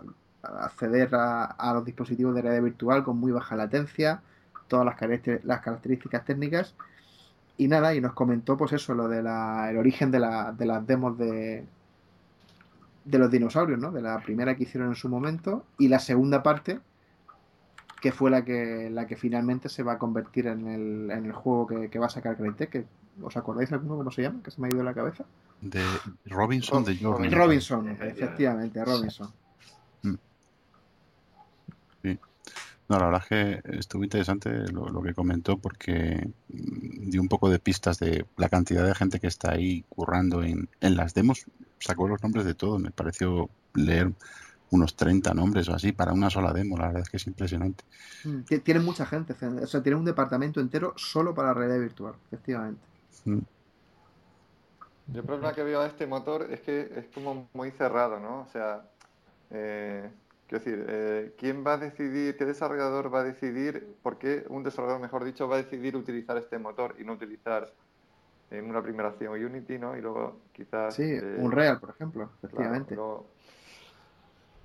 acceder a, los dispositivos de realidad virtual con muy baja latencia, todas las, las características técnicas. Y nada, y nos comentó pues eso, lo de la, el origen de, la, de las demos de, de los dinosaurios, ¿no? De la primera que hicieron en su momento y la segunda parte que fue la que la que finalmente se va a convertir en el, en el juego que, que va a sacar Crytek, que ¿os acordáis alguno cómo se llama? Que se me ha ido de la cabeza. De Robinson de Journey. Robinson, Efectivamente. efectivamente, Robinson. No, la verdad es que estuvo interesante lo, que comentó porque mm, dio un poco de pistas de la cantidad de gente que está ahí currando en, en las demos. Sacó los nombres de todo, me pareció leer unos 30 nombres o así para una sola demo, la verdad es que es impresionante. Mm, tienen mucha gente, o sea, tienen un departamento entero solo para realidad virtual, efectivamente. Mm. el problema que veo a este motor es que es como muy cerrado, ¿no? O sea, eh, quiero decir, eh, ¿quién va a decidir, qué desarrollador va a decidir, por qué un desarrollador, mejor dicho, va a decidir utilizar este motor y no utilizar en una primera acción Unity, ¿no? Y luego quizás... Sí, eh, un Real, por ejemplo, efectivamente.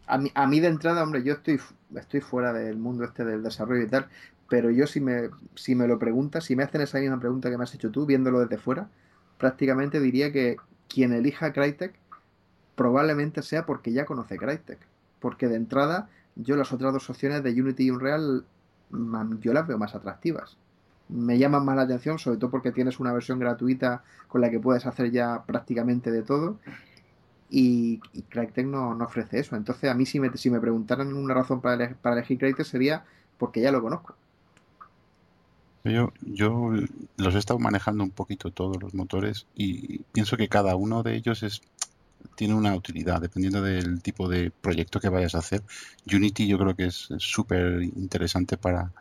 A mí, a mí de entrada, hombre, yo estoy, estoy fuera del mundo este del desarrollo y tal, pero yo si me, si me lo preguntas, si me hacen esa misma pregunta que me has hecho tú, viéndolo desde fuera, prácticamente diría que quien elija Crytek probablemente sea porque ya conoce Crytek. Porque de entrada, yo las otras dos opciones de Unity y Unreal, yo las veo más atractivas. Me llaman más la atención, sobre todo porque tienes una versión gratuita con la que puedes hacer ya prácticamente de todo y, Crytek no, ofrece eso. Entonces, a mí, si me, si me preguntaran una razón para, elegir, para elegir Crytek, sería porque ya lo conozco. Yo, yo los he estado manejando un poquito todos los motores y pienso que cada uno de ellos es tiene una utilidad dependiendo del tipo de proyecto que vayas a hacer. Unity yo creo que es súper interesante para,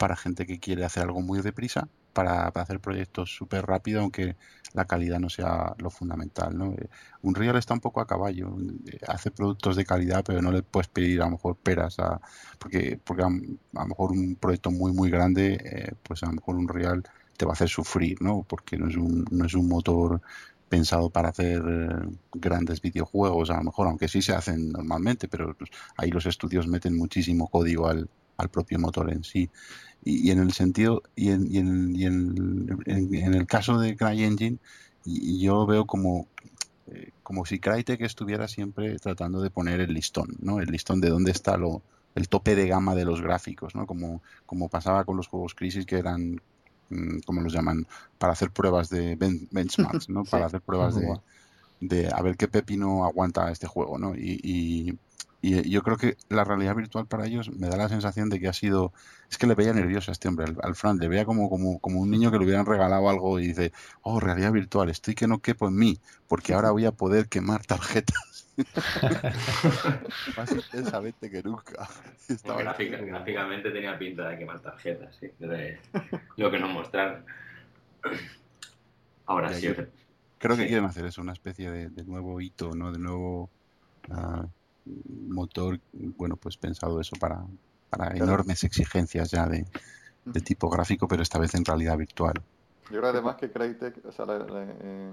para gente que quiere hacer algo muy deprisa para, hacer proyectos súper rápido, aunque la calidad no sea lo fundamental. ¿no? Eh, un Real está un poco a caballo, eh, hace productos de calidad, pero no le puedes pedir a lo mejor peras, a, porque, porque a, lo mejor un proyecto muy, muy grande, eh, pues a lo mejor un Real te va a hacer sufrir, ¿no? porque no es un, no es un motor pensado para hacer grandes videojuegos, a lo mejor, aunque sí se hacen normalmente, pero pues, ahí los estudios meten muchísimo código al, al propio motor en sí. Y, en el sentido, y en, y en, y en, el caso de CryEngine, yo veo como, eh, como si Crytek estuviera siempre tratando de poner el listón, ¿no? El listón de dónde está lo, el tope de gama de los gráficos, ¿no? Como, como pasaba con los juegos Crisis que eran, mm, como los llaman, para hacer pruebas de benchmarks, ¿no? Para hacer pruebas de, de a ver qué pepino aguanta este juego, ¿no? y, y yo creo que la realidad virtual para ellos me da la sensación de que ha sido. Es que le veía nervioso a este hombre, al, Fran, le veía como, como, como un niño que le hubieran regalado algo y dice: Oh, realidad virtual, estoy que no quepo en mí, porque ahora voy a poder quemar tarjetas. Más intensamente que nunca. gráficamente tenía pinta de quemar tarjetas, sí, de lo que nos mostraron. Ahora sí. Creo que quieren hacer eso, una especie de, nuevo hito, ¿no? De nuevo. Uh, motor, bueno, pues pensado eso para, para enormes exigencias ya de, de, tipo gráfico, pero esta vez en realidad virtual. Yo creo además que Crytek, o sea, la, eh,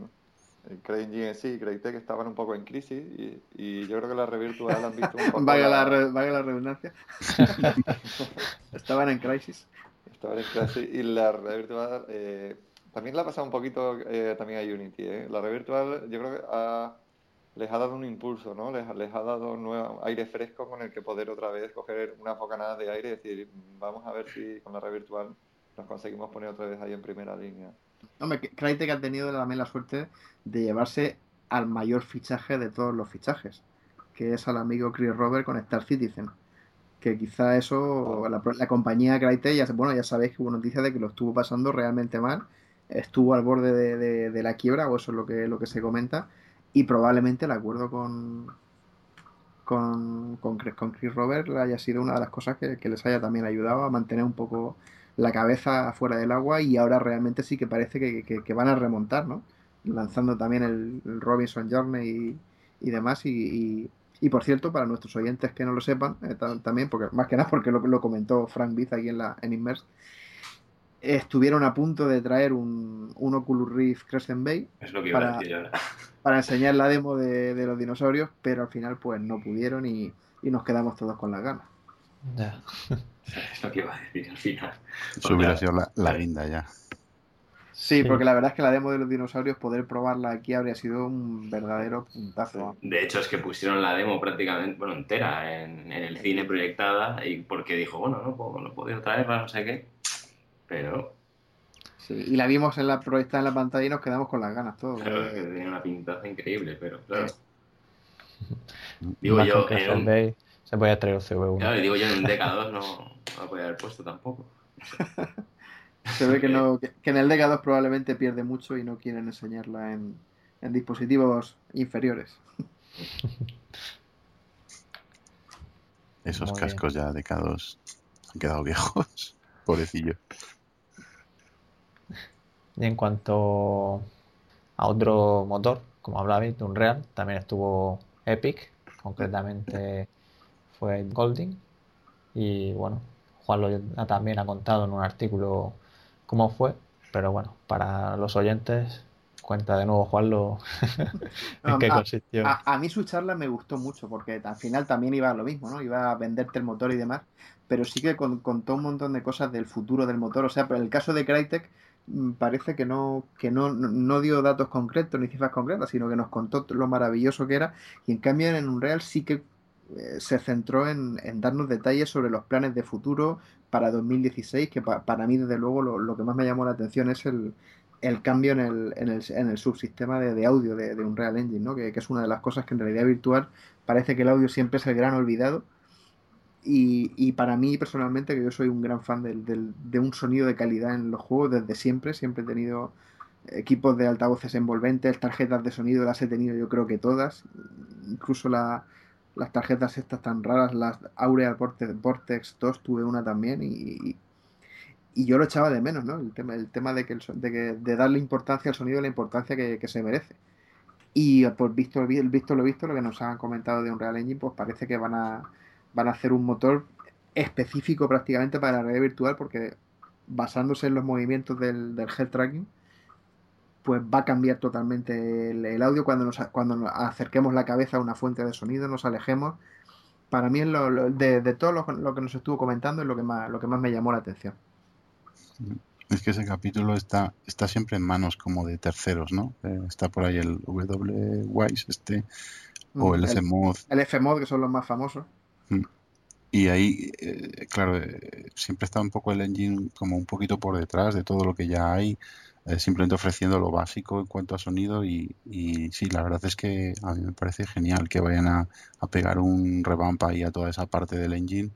CryEngine en sí Crytek estaban un poco en crisis y, y yo creo que la revirtual han visto un poco... vaya, la, la redundancia. estaban en crisis. Estaban en crisis y la revirtual eh, también la ha pasado un poquito eh, también a Unity. ¿eh? La revirtual yo creo que ha les ha dado un impulso, ¿no? Les, les ha dado un aire fresco con el que poder otra vez coger una bocanada de aire y decir, vamos a ver si con la red virtual nos conseguimos poner otra vez ahí en primera línea. Hombre, Crytek ha tenido también la suerte de llevarse al mayor fichaje de todos los fichajes, que es al amigo Chris Robert con Star Citizen. Que quizá eso, la, compañía Crytek, ya, bueno, ya sabéis que hubo noticia de que lo estuvo pasando realmente mal, estuvo al borde de, de la quiebra, o eso es lo que, lo que se comenta, y probablemente el acuerdo con, con, con, Chris Robert haya sido una de las cosas que, les haya también ayudado a mantener un poco la cabeza fuera del agua y ahora realmente sí que parece que, van a remontar, ¿no? Lanzando también el, Robinson Journey y, demás. Y, y, por cierto, para nuestros oyentes que no lo sepan, eh, también, porque más que nada porque lo, comentó Frank Biz aquí en, la, en estuvieron a punto de traer un, un Oculus Rift Crescent Bay para, para, enseñar la demo de, los dinosaurios, pero al final pues no pudieron y, nos quedamos todos con las ganas. Ya. es lo que iba a decir al final. Eso hubiera sido la, la guinda ya. Sí, porque la verdad es que la demo de los dinosaurios, poder probarla aquí habría sido un verdadero puntazo. De hecho, es que pusieron la demo prácticamente, bueno, entera en, el cine proyectada y porque dijo, bueno, no, puedo, no puedo traer, no sé qué pero... Sí, y la vimos en la proyectada en la pantalla y nos quedamos con las ganas todos. Claro, que tenía una pintaza increíble, pero claro. Digo yo, en un... se podía traer un CV1. Claro, digo yo, en un DK2 no, no la podía haber puesto tampoco. Se ve que, no, que, en el Dega 2 probablemente pierde mucho y no quieren enseñarla en, en dispositivos inferiores. Esos cascos ya decados han quedado viejos. Pobrecillo. Y en cuanto a otro motor, como hablabais, de Unreal, también estuvo Epic, concretamente fue Golding. Y bueno, Juan lo también ha contado en un artículo cómo fue, pero bueno, para los oyentes, cuenta de nuevo Juanlo en qué consistió. A, mí su charla me gustó mucho porque al final también iba a lo mismo, ¿no? Iba a venderte el motor y demás, pero sí que contó un montón de cosas del futuro del motor. O sea, pero el caso de Crytek parece que no, que no, no dio datos concretos ni cifras concretas, sino que nos contó lo maravilloso que era. Y en cambio en Unreal sí que eh, se centró en, darnos detalles sobre los planes de futuro para 2016, que para mí desde luego lo, que más me llamó la atención es el, cambio en el, en el, en el subsistema de, audio de, de, Unreal Engine, ¿no? que, que, es una de las cosas que en realidad virtual parece que el audio siempre es el gran olvidado y, para mí personalmente, que yo soy un gran fan de un sonido de calidad en los juegos desde siempre, siempre he tenido equipos de altavoces envolventes, tarjetas de sonido las he tenido yo creo que todas, incluso las tarjetas estas tan raras, las Aureal Vortex 2 tuve una también y, y yo lo echaba de menos, ¿no? El tema, el tema de, que de, darle importancia al sonido, la importancia que, se merece. Y por visto, visto lo visto, lo que nos han comentado de Unreal Engine, pues parece que van a van a hacer un motor específico prácticamente para la red virtual porque basándose en los movimientos del, del head tracking pues va a cambiar totalmente el, audio cuando nos, cuando nos acerquemos la cabeza a una fuente de sonido, nos alejemos. Para mí, lo, de, todo lo, que nos estuvo comentando, es lo que más, lo que más me llamó la atención. Es que ese capítulo está, está siempre en manos como de terceros, ¿no? Eh, está por ahí el W-Wise, este, o el, el FMOD. El FMOD, que son los más famosos. Mm. Y ahí, eh, claro, eh, siempre está un poco el engine como un poquito por detrás de todo lo que ya hay, eh, simplemente ofreciendo lo básico en cuanto a sonido y, y, sí, la verdad es que a mí me parece genial que vayan a, pegar un revamp ahí a toda esa parte del engine.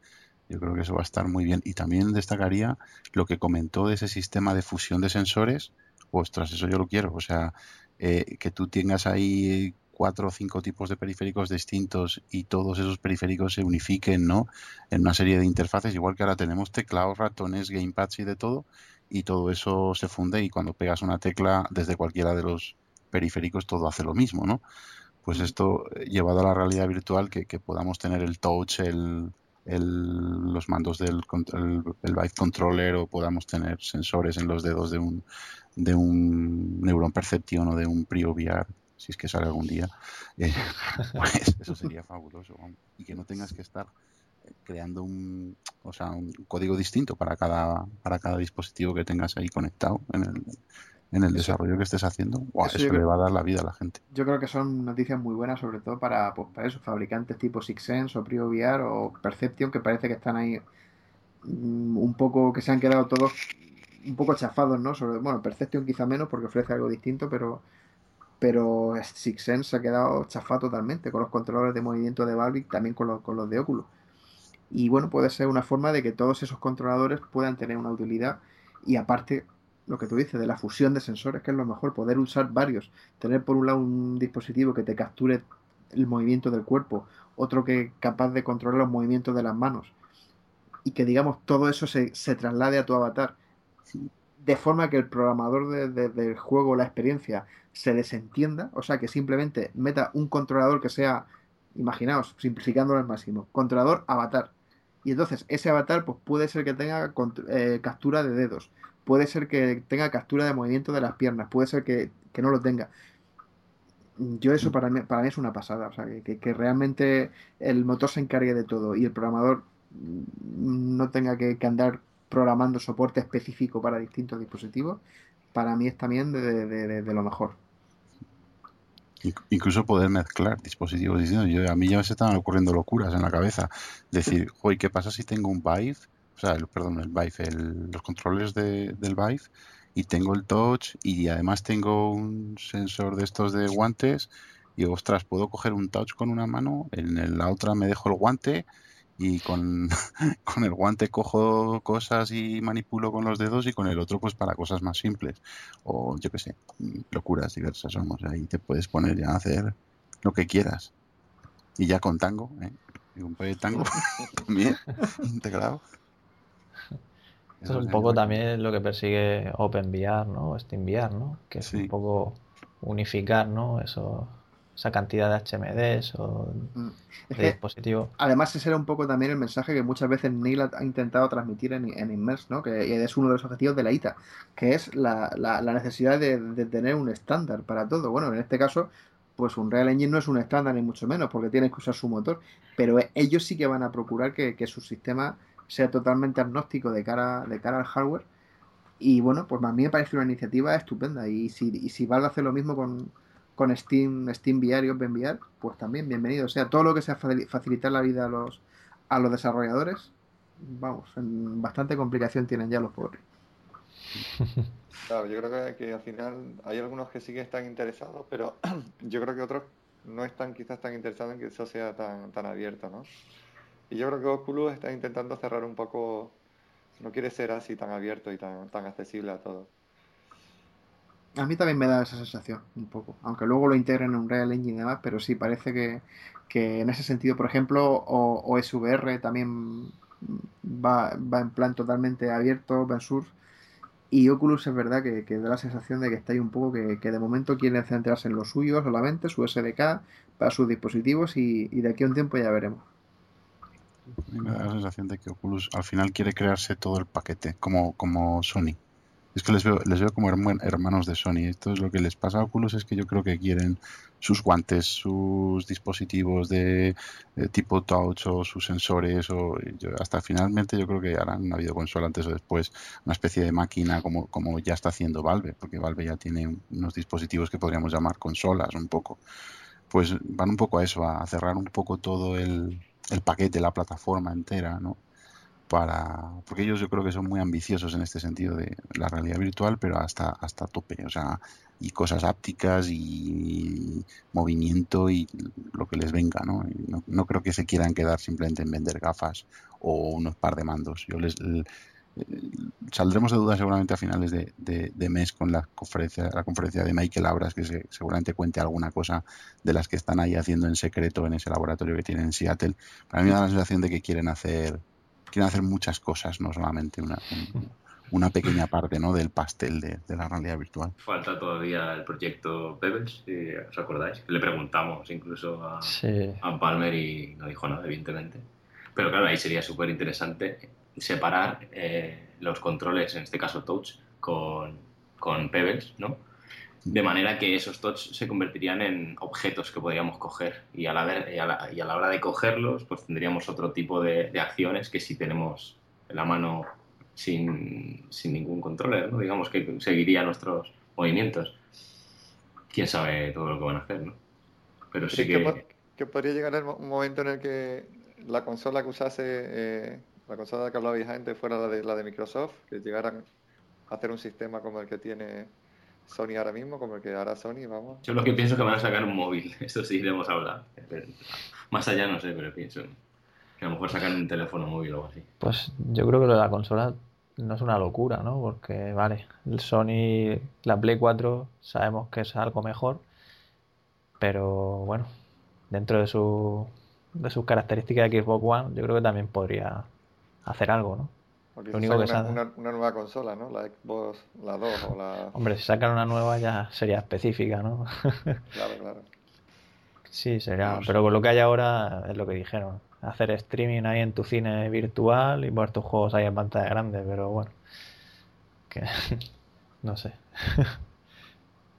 Yo creo que eso va a estar muy bien. Y también destacaría lo que comentó de ese sistema de fusión de sensores. Ostras, eso yo lo quiero. O sea, que tú tengas ahí cuatro o cinco tipos de periféricos distintos y todos esos periféricos se unifiquen, ¿no? En una serie de interfaces, igual que ahora tenemos teclados, ratones, gamepads y de todo, y todo eso se funde y cuando pegas una tecla desde cualquiera de los periféricos todo hace lo mismo, ¿no? Pues esto eh, llevado a la realidad virtual, que, podamos tener el touch, el, los mandos del el, el Vive Controller o podamos tener sensores en los dedos de un, de un Neuron Perception o de un Prio VR si es que sale algún día, eh, pues eso sería fabuloso. Y que no tengas que estar eh, creando un, o sea, un código distinto para cada, para cada dispositivo que tengas ahí conectado en el, en el desarrollo que estés haciendo. eso, le va a dar la vida a la gente. Yo creo que son noticias muy buenas, sobre todo para, pues, para esos fabricantes tipo Sixsense o PrioVR o Perception, que parece que están ahí mm, un poco, que se han quedado todos un poco chafados, ¿no? Sobre, bueno, Perception quizá menos porque ofrece algo distinto, pero pero Sixense se ha quedado chafado totalmente con los controladores de movimiento de Valve y también con los, con los de Oculus. Y bueno, puede ser una forma de que todos esos controladores puedan tener una utilidad y aparte lo que tú dices de la fusión de sensores, que es lo mejor, poder usar varios, tener por un lado un dispositivo que te capture el movimiento del cuerpo, otro que es capaz de controlar los movimientos de las manos y que digamos todo eso se, se traslade a tu avatar. De forma que el programador del juego, la experiencia, se desentienda, o sea, que simplemente meta un controlador que sea, imaginaos, simplificándolo al máximo, controlador avatar. Y entonces ese avatar pues puede ser que tenga eh, captura de dedos, puede ser que tenga captura de movimiento de las piernas, puede ser que, no lo tenga. Yo eso para mí, para mí es una pasada, o sea, que, que realmente el motor se encargue de todo y el programador no tenga que, que andar programando soporte específico para distintos dispositivos, para mí es también de, lo mejor. Incluso poder mezclar dispositivos distintos. Yo, a mí ya me se estaban ocurriendo locuras en la cabeza. Decir, oye, ¿qué pasa si tengo un Vive? O sea, el, perdón, el Vive, los controles del Vive y tengo el touch y además tengo un sensor de estos de guantes y ostras, puedo coger un touch con una mano, en la otra me dejo el guante y con, con el guante cojo cosas y manipulo con los dedos y con el otro pues para cosas más simples o yo qué sé, locuras diversas somos, ahí te puedes poner ya a hacer lo que quieras y ya con tango, ¿eh? y un de tango también integrado. Eso es un poco también lo que persigue OpenVR, ¿no? SteamVR, ¿no? Que es un poco unificar, ¿no? Eso, esa cantidad de HMDs o mm. de dispositivos. Además, ese era un poco también el mensaje que muchas veces Neil ha intentado transmitir en, en Immerse, ¿no? Que es uno de los objetivos de la ITA, que es la, la, necesidad de, tener un estándar para todo. Bueno, en este caso, pues un Real Engine no es un estándar ni mucho menos, porque tienes que usar su motor, pero ellos sí que van a procurar que, que su sistema sea totalmente agnóstico de cara, de cara al hardware. Y bueno, pues a mí me parece una iniciativa estupenda. Y si, y si Valve hace lo mismo con, con Steam, Steam VR y OpenVR, pues también bienvenido. O sea, todo lo que sea facilitar la vida a los, a los desarrolladores, vamos, bastante complicación tienen ya los pobres. Claro, yo creo que, al final hay algunos que sí que están interesados, pero yo creo que otros no están quizás tan interesados en que eso sea tan, tan abierto, ¿no? Y yo creo que Oculus está intentando cerrar un poco, no quiere ser así tan abierto y tan, tan accesible a todo. A mí también me da esa sensación, un poco. Aunque luego lo integren en un Real Engine y demás, pero sí, parece que, en ese sentido, por ejemplo, o, o SVR también va, va, en plan totalmente abierto, open source. Y Oculus es verdad que, da la sensación de que está ahí un poco que, de momento quieren centrarse en lo suyo solamente, su SDK, para sus dispositivos y de aquí a un tiempo ya veremos. Me da la sensación de que Oculus al final quiere crearse todo el paquete, como, como Sony. Es que les veo, les veo como hermanos de Sony. Esto es lo que les pasa a Oculus, es que yo creo que quieren sus guantes, sus dispositivos de, tipo touch o sus sensores. o Hasta finalmente yo creo que harán una videoconsola antes o después, una especie de máquina como, como ya está haciendo Valve, porque Valve ya tiene unos dispositivos que podríamos llamar consolas un poco. Pues van un poco a eso, a cerrar un poco todo el, el paquete, la plataforma entera, ¿no? Para, porque ellos yo creo que son muy ambiciosos en este sentido de la realidad virtual, pero hasta, hasta tope, o sea, y cosas ápticas y movimiento y lo que les venga, ¿no? No, no creo que se quieran quedar simplemente en vender gafas o unos par de mandos. Yo les, saldremos de dudas seguramente a finales de, mes con la conferencia, la conferencia de Michael Abras, que seguramente cuente alguna cosa de las que están ahí haciendo en secreto en ese laboratorio que tienen en Seattle. Para mí me da la sensación de que quieren hacer, quieren hacer muchas cosas, no solamente una, una pequeña parte ¿no? del pastel de, la realidad virtual. Falta todavía el proyecto Pebbles, si os acordáis. Le preguntamos incluso a, a Palmer y no dijo nada, evidentemente. Pero claro, ahí sería súper interesante separar eh, los controles, en este caso touch, con, con pebbles, ¿no? De manera que esos touch se convertirían en objetos que podríamos coger y a la, y a la, y a la hora de cogerlos, pues tendríamos otro tipo de, acciones que si tenemos la mano sin, sin ningún controller, ¿no? Digamos que seguiría nuestros movimientos. Quién sabe todo lo que van a hacer, ¿no? Pero sí, que... que... podría llegar un momento en el que la consola que usase eh, la consola que hablaba gente fuera la de, la de Microsoft, que llegaran a hacer un sistema como el que tiene Sony ahora mismo, como el que hará Sony, vamos. Yo lo que pienso es que van a sacar un móvil, esto sí iremos a hablar. Más allá no sé, pero pienso que a lo mejor sacan un teléfono móvil o algo así. Pues yo creo que lo de la consola no es una locura, ¿no? Porque, vale, el Sony, la Play 4, sabemos que es algo mejor, pero bueno, dentro de, su, de sus características de Xbox One, yo creo que también podría hacer algo, ¿no? Lo único que una, una, una, nueva consola, ¿no? La Xbox, la 2 o la... Hombre, si sacan una nueva ya sería específica, ¿no? claro, claro. Sí, sería... Pero con lo que hay ahora es lo que dijeron. Hacer streaming ahí en tu cine virtual y poner tus juegos ahí en pantalla grande, pero bueno. Que... no sé.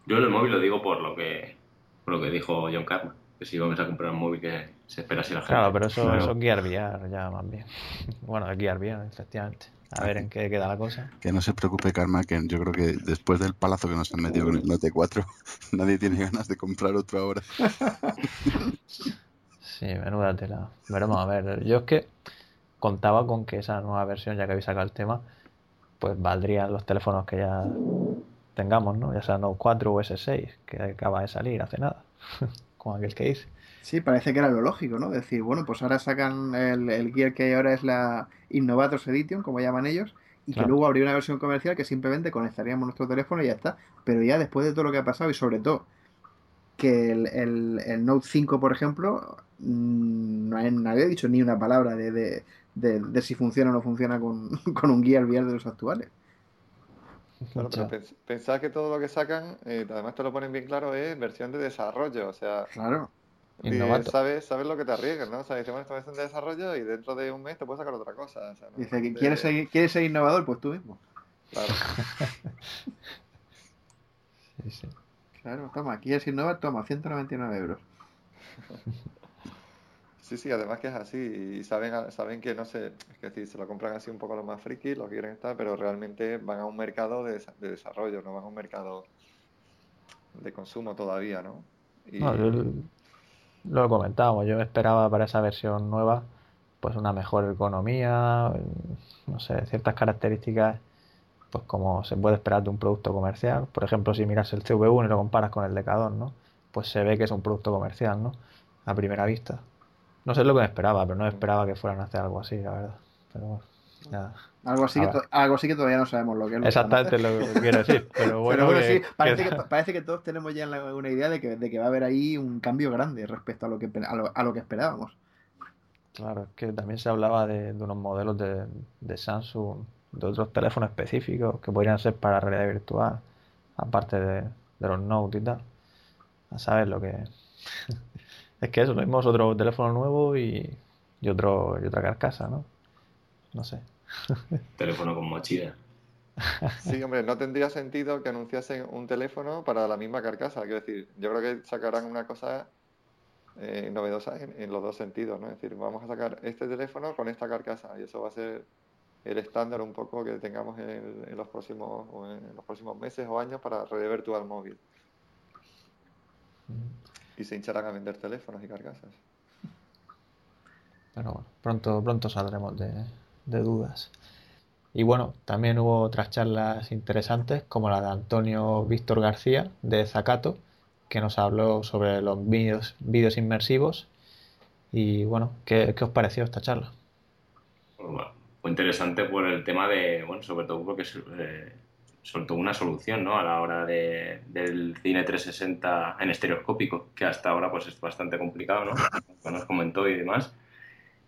Yo en el móvil lo digo por lo que, por lo que dijo John Carman que si vamos a comprar un móvil que se espera si la gente. Claro, pero eso, es Gear VR ya más bien. Bueno, es Gear VR, efectivamente. A ver en qué queda la cosa. Que no se preocupe, Karma, que yo creo que después del palazo que nos han metido con el Note 4, nadie tiene ganas de comprar otro ahora. sí, menuda tela. Veremos a ver. Yo es que contaba con que esa nueva versión, ya que habéis sacado el tema, pues valdría los teléfonos que ya tengamos, ¿no? Ya sea Note 4 o S6, que acaba de salir hace nada. Como aquel que dice. Sí, parece que era lo lógico, ¿no? Decir, bueno, pues ahora sacan el, el gear que hay ahora es la Innovators Edition, como llaman ellos, y que luego habría una versión comercial que simplemente conectaríamos nuestro teléfono y ya está. Pero ya después de todo lo que ha pasado y sobre todo que el, el, Note 5, por ejemplo, mm, no nadie ha dicho ni una palabra de, de, de, si funciona o no funciona con, con un guía VR de los actuales. Claro, pero pensad que todo lo que sacan, eh, además te lo ponen bien claro, es versión de desarrollo, o sea... Claro. sabes, sabes lo que te arriesgas, ¿no? O sea, dice, bueno, esta versión de desarrollo y dentro de un mes te puedes sacar otra cosa. Dice, que ¿quieres, ser, ¿quieres ser innovador? Pues tú mismo. Claro. sí, sí. Claro, toma, quieres innovar, toma, 199 euros. Sí, sí, además que es así. Y saben, saben que, no sé, es decir, se lo compran así un poco los más frikis, lo quieren estar, pero realmente van a un mercado de, desarrollo, no van a un mercado de consumo todavía, ¿no? Y... no lo comentábamos, yo esperaba para esa versión nueva pues una mejor economía, no sé, ciertas características pues como se puede esperar de un producto comercial. Por ejemplo, si miras el CV1 y lo comparas con el Decador, ¿no? Pues se ve que es un producto comercial, ¿no? A primera vista. No sé lo que me esperaba, pero no esperaba que fueran a hacer algo así, la verdad. Pero bueno, ya. Algo así, que algo así que todavía no sabemos lo que es. Exactamente lo que quiero decir. Pero bueno, sí, parece, que... parece, que, todos tenemos ya una idea de que, de que va a haber ahí un cambio grande respecto a lo que, a lo, que esperábamos. Claro, es que también se hablaba de, unos modelos de, de, Samsung, de otros teléfonos específicos que podrían ser para realidad virtual, aparte de, de los Note y tal. A saber lo que. Es que eso, lo mismo es otro teléfono nuevo y, y, otro, y otra carcasa, ¿no? No sé. teléfono con mochila. Sí, hombre, no tendría sentido que anunciasen un teléfono para la misma carcasa. Quiero decir, yo creo que sacarán una cosa eh, novedosa en, los dos sentidos, ¿no? Es decir, vamos a sacar este teléfono con esta carcasa y eso va a ser el estándar un poco que tengamos en, los próximos en los próximos meses o años para red virtual móvil. Mm y se hincharán a vender teléfonos y carcasas. Pero bueno, pronto, pronto saldremos de, dudas. Y bueno, también hubo otras charlas interesantes, como la de Antonio Víctor García de Zacato, que nos habló sobre los vídeos, vídeos inmersivos. Y bueno, ¿qué, os pareció esta charla? Bueno, fue interesante por el tema de, bueno, sobre todo porque eh, soltó una solución ¿no? a la hora de, del cine 360 en estereoscópico, que hasta ahora pues es bastante complicado, ¿no? nos comentó y demás.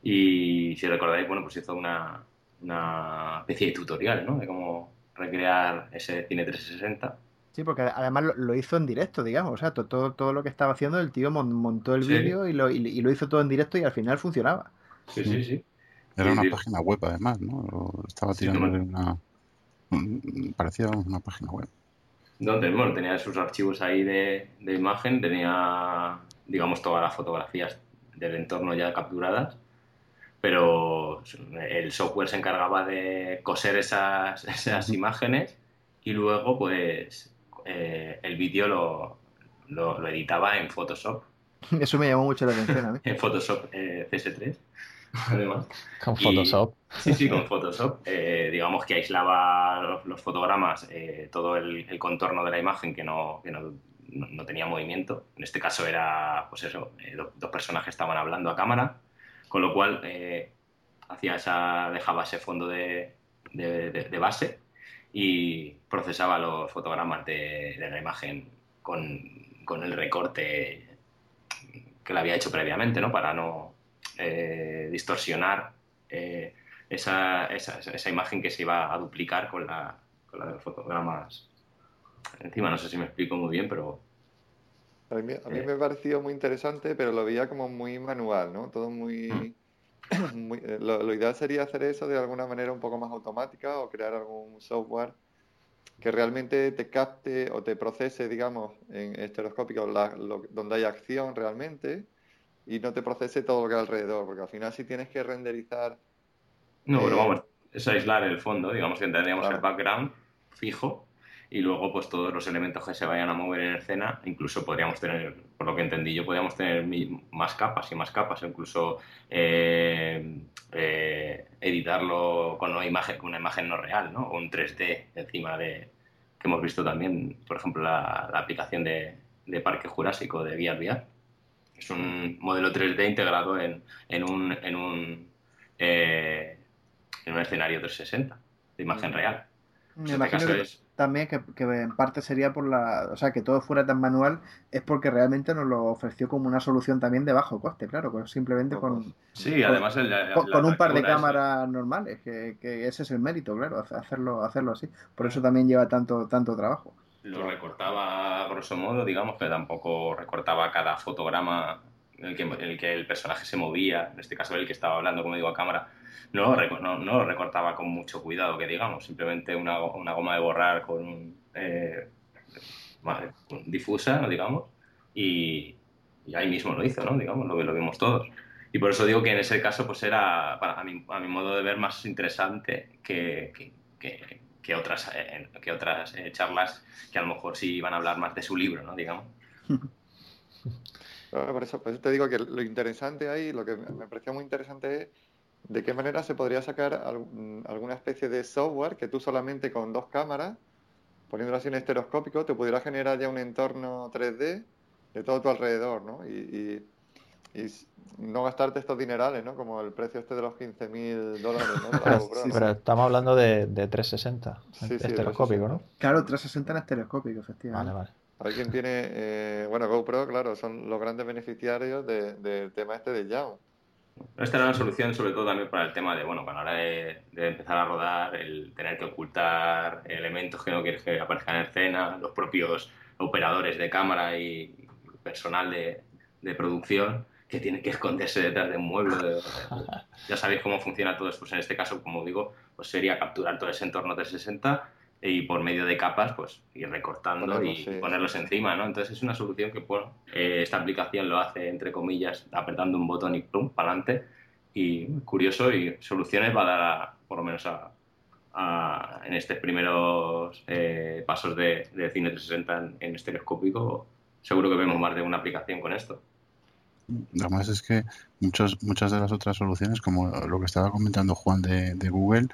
Y si recordáis, bueno, pues hizo una, una especie de tutorial, ¿no? De cómo recrear ese cine 360. Sí, porque además lo, hizo en directo, digamos. O sea, todo, todo lo que estaba haciendo, el tío montó el vídeo y lo, y, lo hizo todo en directo y al final funcionaba. Sí, sí, sí. Era una página web, además, ¿no? Estaba tirando una Mm, parecía una página web. Donde, bueno, tenía sus archivos ahí de, imagen, tenía, digamos, todas las fotografías del entorno ya capturadas, pero el software se encargaba de coser esas, esas imágenes y luego, pues, eh, el vídeo lo, lo, editaba en Photoshop. Eso me llamó mucho la atención a mí. en Photoshop eh, CS3 además. Con Photoshop. sí, sí, con Photoshop. Eh, digamos que aislaba los, fotogramas, eh, todo el, contorno de la imagen que, no, que no, no, tenía movimiento. En este caso era, pues eso, eh, dos personajes estaban hablando a cámara, con lo cual hacía esa, dejaba ese fondo de, de, de, base y procesaba los fotogramas de, la imagen con, con el recorte que le había hecho previamente, ¿no? Para no, eh, distorsionar eh, esa, esa, esa, imagen que se iba a duplicar con la, con la de los fotogramas. Encima, no sé si me explico muy bien, pero... A mí, a mí eh, me pareció muy interesante, pero lo veía como muy manual, ¿no? Todo muy... Mm. lo, lo, ideal sería hacer eso de alguna manera un poco más automática o crear algún software que realmente te capte o te procese, digamos, en estereoscópico donde hay acción realmente y no te procese todo lo que hay alrededor, porque al final si tienes que renderizar... No, pero eh, vamos, es aislar el fondo, digamos que tendríamos el background fijo y luego pues todos los elementos que se vayan a mover en escena, incluso podríamos tener, por lo que entendí yo, podríamos tener más capas y más capas, incluso eh, eh, editarlo con una imagen, con una imagen no real, ¿no? O un 3D encima de, que hemos visto también, por ejemplo, la, aplicación de, Parque Jurásico de Guía VR es un modelo 3D integrado en, en un, en un, eh, en un escenario 360 de imagen real. Me este imagino que es- también que, que en parte sería por la, o sea, que todo fuera tan manual es porque realmente nos lo ofreció como una solución también de bajo coste, claro, con- simplemente con, Sí, además el, la- con, la con un par de es- cámaras normales, que, que ese es el mérito, claro, hace- hacerlo, hacerlo así. Por eso también lleva tanto, tanto trabajo. Lo recortaba a grosso modo, digamos, que tampoco recortaba cada fotograma en el, que, en el que el personaje se movía, en este caso el que estaba hablando, como digo, a cámara, no lo, no, no lo recortaba con mucho cuidado, que digamos, simplemente una, una goma de borrar con eh, vale, difusa, ¿no? digamos, y, y ahí mismo lo hizo, ¿no? digamos, lo, lo vimos todos. Y por eso digo que en ese caso pues era, para, a, mi, a mi modo de ver, más interesante que, que, que- que otras, eh, que otras eh, charlas que a lo mejor sí iban a hablar más de su libro, ¿no? digamos. Por eso, por te digo que lo interesante ahí, lo que me parecía muy interesante es de qué manera se podría sacar alguna especie de software que tú solamente con dos cámaras, poniéndolo así en estereoscópico, te pudiera generar ya un entorno 3D de todo tu alrededor, ¿no? Y no gastarte estos dinerales, ¿no? Como el precio este de los 15.000 dólares, ¿no? Para Sí. Pero estamos hablando de, de 360, Sí, sí, estereoscópico, ¿no? Claro, 360 en estereoscópico, efectivamente. Vale, vale. Alguien tiene, eh, bueno, GoPro, claro, son los grandes beneficiarios de- del tema este de Young. Esta era una solución sobre todo también para el tema de, bueno, a la hora de, de empezar a rodar, el tener que ocultar elementos que no quieres que aparezcan en escena, los propios operadores de cámara y personal de, de producción que tiene que esconderse detrás de un mueble. de- ya sabéis cómo funciona todo esto. Pues en este caso, como digo, pues sería capturar todo ese entorno 360 y por medio de capas, pues ir recortando Ponerlos, y sí. ponerlos encima, ¿no? Entonces es una solución que, bueno, eh, esta aplicación lo hace, entre comillas, apretando un botón y plum, para adelante. Y curioso, y soluciones va a dar, a- por lo menos a, a- en estos primeros eh, pasos de, de cine 360 en, en estereoscópico. Seguro que vemos más de una aplicación con esto. Además es que muchos, muchas de las otras soluciones, como lo que estaba comentando Juan de, de Google,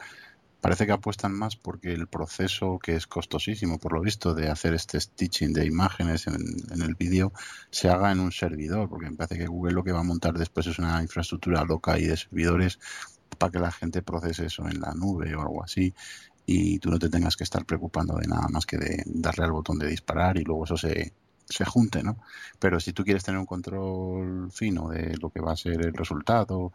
parece que apuestan más porque el proceso que es costosísimo, por lo visto, de hacer este stitching de imágenes en, en el vídeo se haga en un servidor, porque me parece que Google lo que va a montar después es una infraestructura loca y de servidores para que la gente procese eso en la nube o algo así y tú no te tengas que estar preocupando de nada más que de darle al botón de disparar y luego eso se, se junte, ¿no? Pero si tú quieres tener un control fino de lo que va a ser el resultado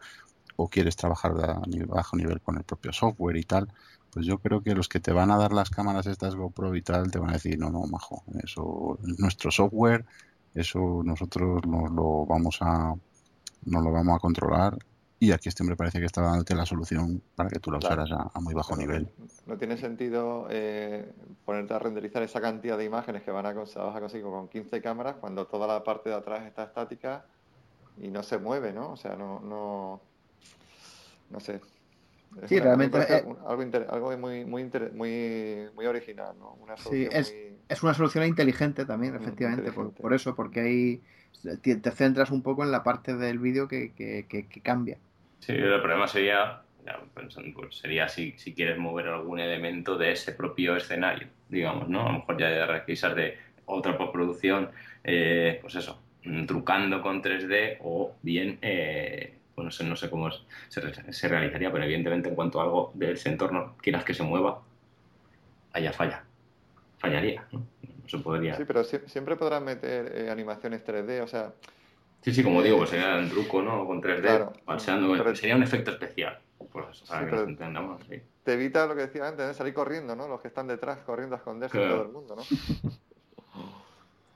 o quieres trabajar a bajo nivel con el propio software y tal, pues yo creo que los que te van a dar las cámaras estas GoPro y tal te van a decir, no, no, majo, eso es nuestro software, eso nosotros nos lo vamos a nos lo vamos a controlar y aquí este hombre parece que está dándote la solución para que tú la Claro. usaras a, a muy bajo nivel. No tiene sentido eh, ponerte a renderizar esa cantidad de imágenes que van a, vas a conseguir con 15 cámaras cuando toda la parte de atrás está estática y no se mueve, ¿no? O sea, no, no, no sé. Es Sí, una- realmente, me parece eh, algo, inter- algo muy, muy, inter- muy, muy original, ¿no? Una Sí, es, muy... es una solución inteligente también, Mm, efectivamente, por, inteligente. por eso, porque ahí te, te centras un poco en la parte del vídeo que, que- que- que cambia. Sí, el problema sería, ya pensando, pues sería si, si quieres mover algún elemento de ese propio escenario, digamos, ¿no? A lo mejor ya de requisar de otra postproducción, eh, pues eso, mm, trucando con 3D o bien, eh, pues no sé, no sé cómo es- se, se realizaría, pero evidentemente en cuanto a algo de ese entorno quieras que se mueva, allá falla, fallaría, ¿no? No se podría. Sí, pero sie- siempre podrás meter eh, animaciones 3D, o sea, Sí, sí, como digo, pues sería un truco, ¿no? Con 3D, Claro. Pero- sería un efecto especial, pues, para Sí, que nos entendamos, sí. te evita lo que decía antes, ¿eh? salir corriendo, ¿no? Los que están detrás corriendo a esconderse de Claro. todo el mundo, ¿no?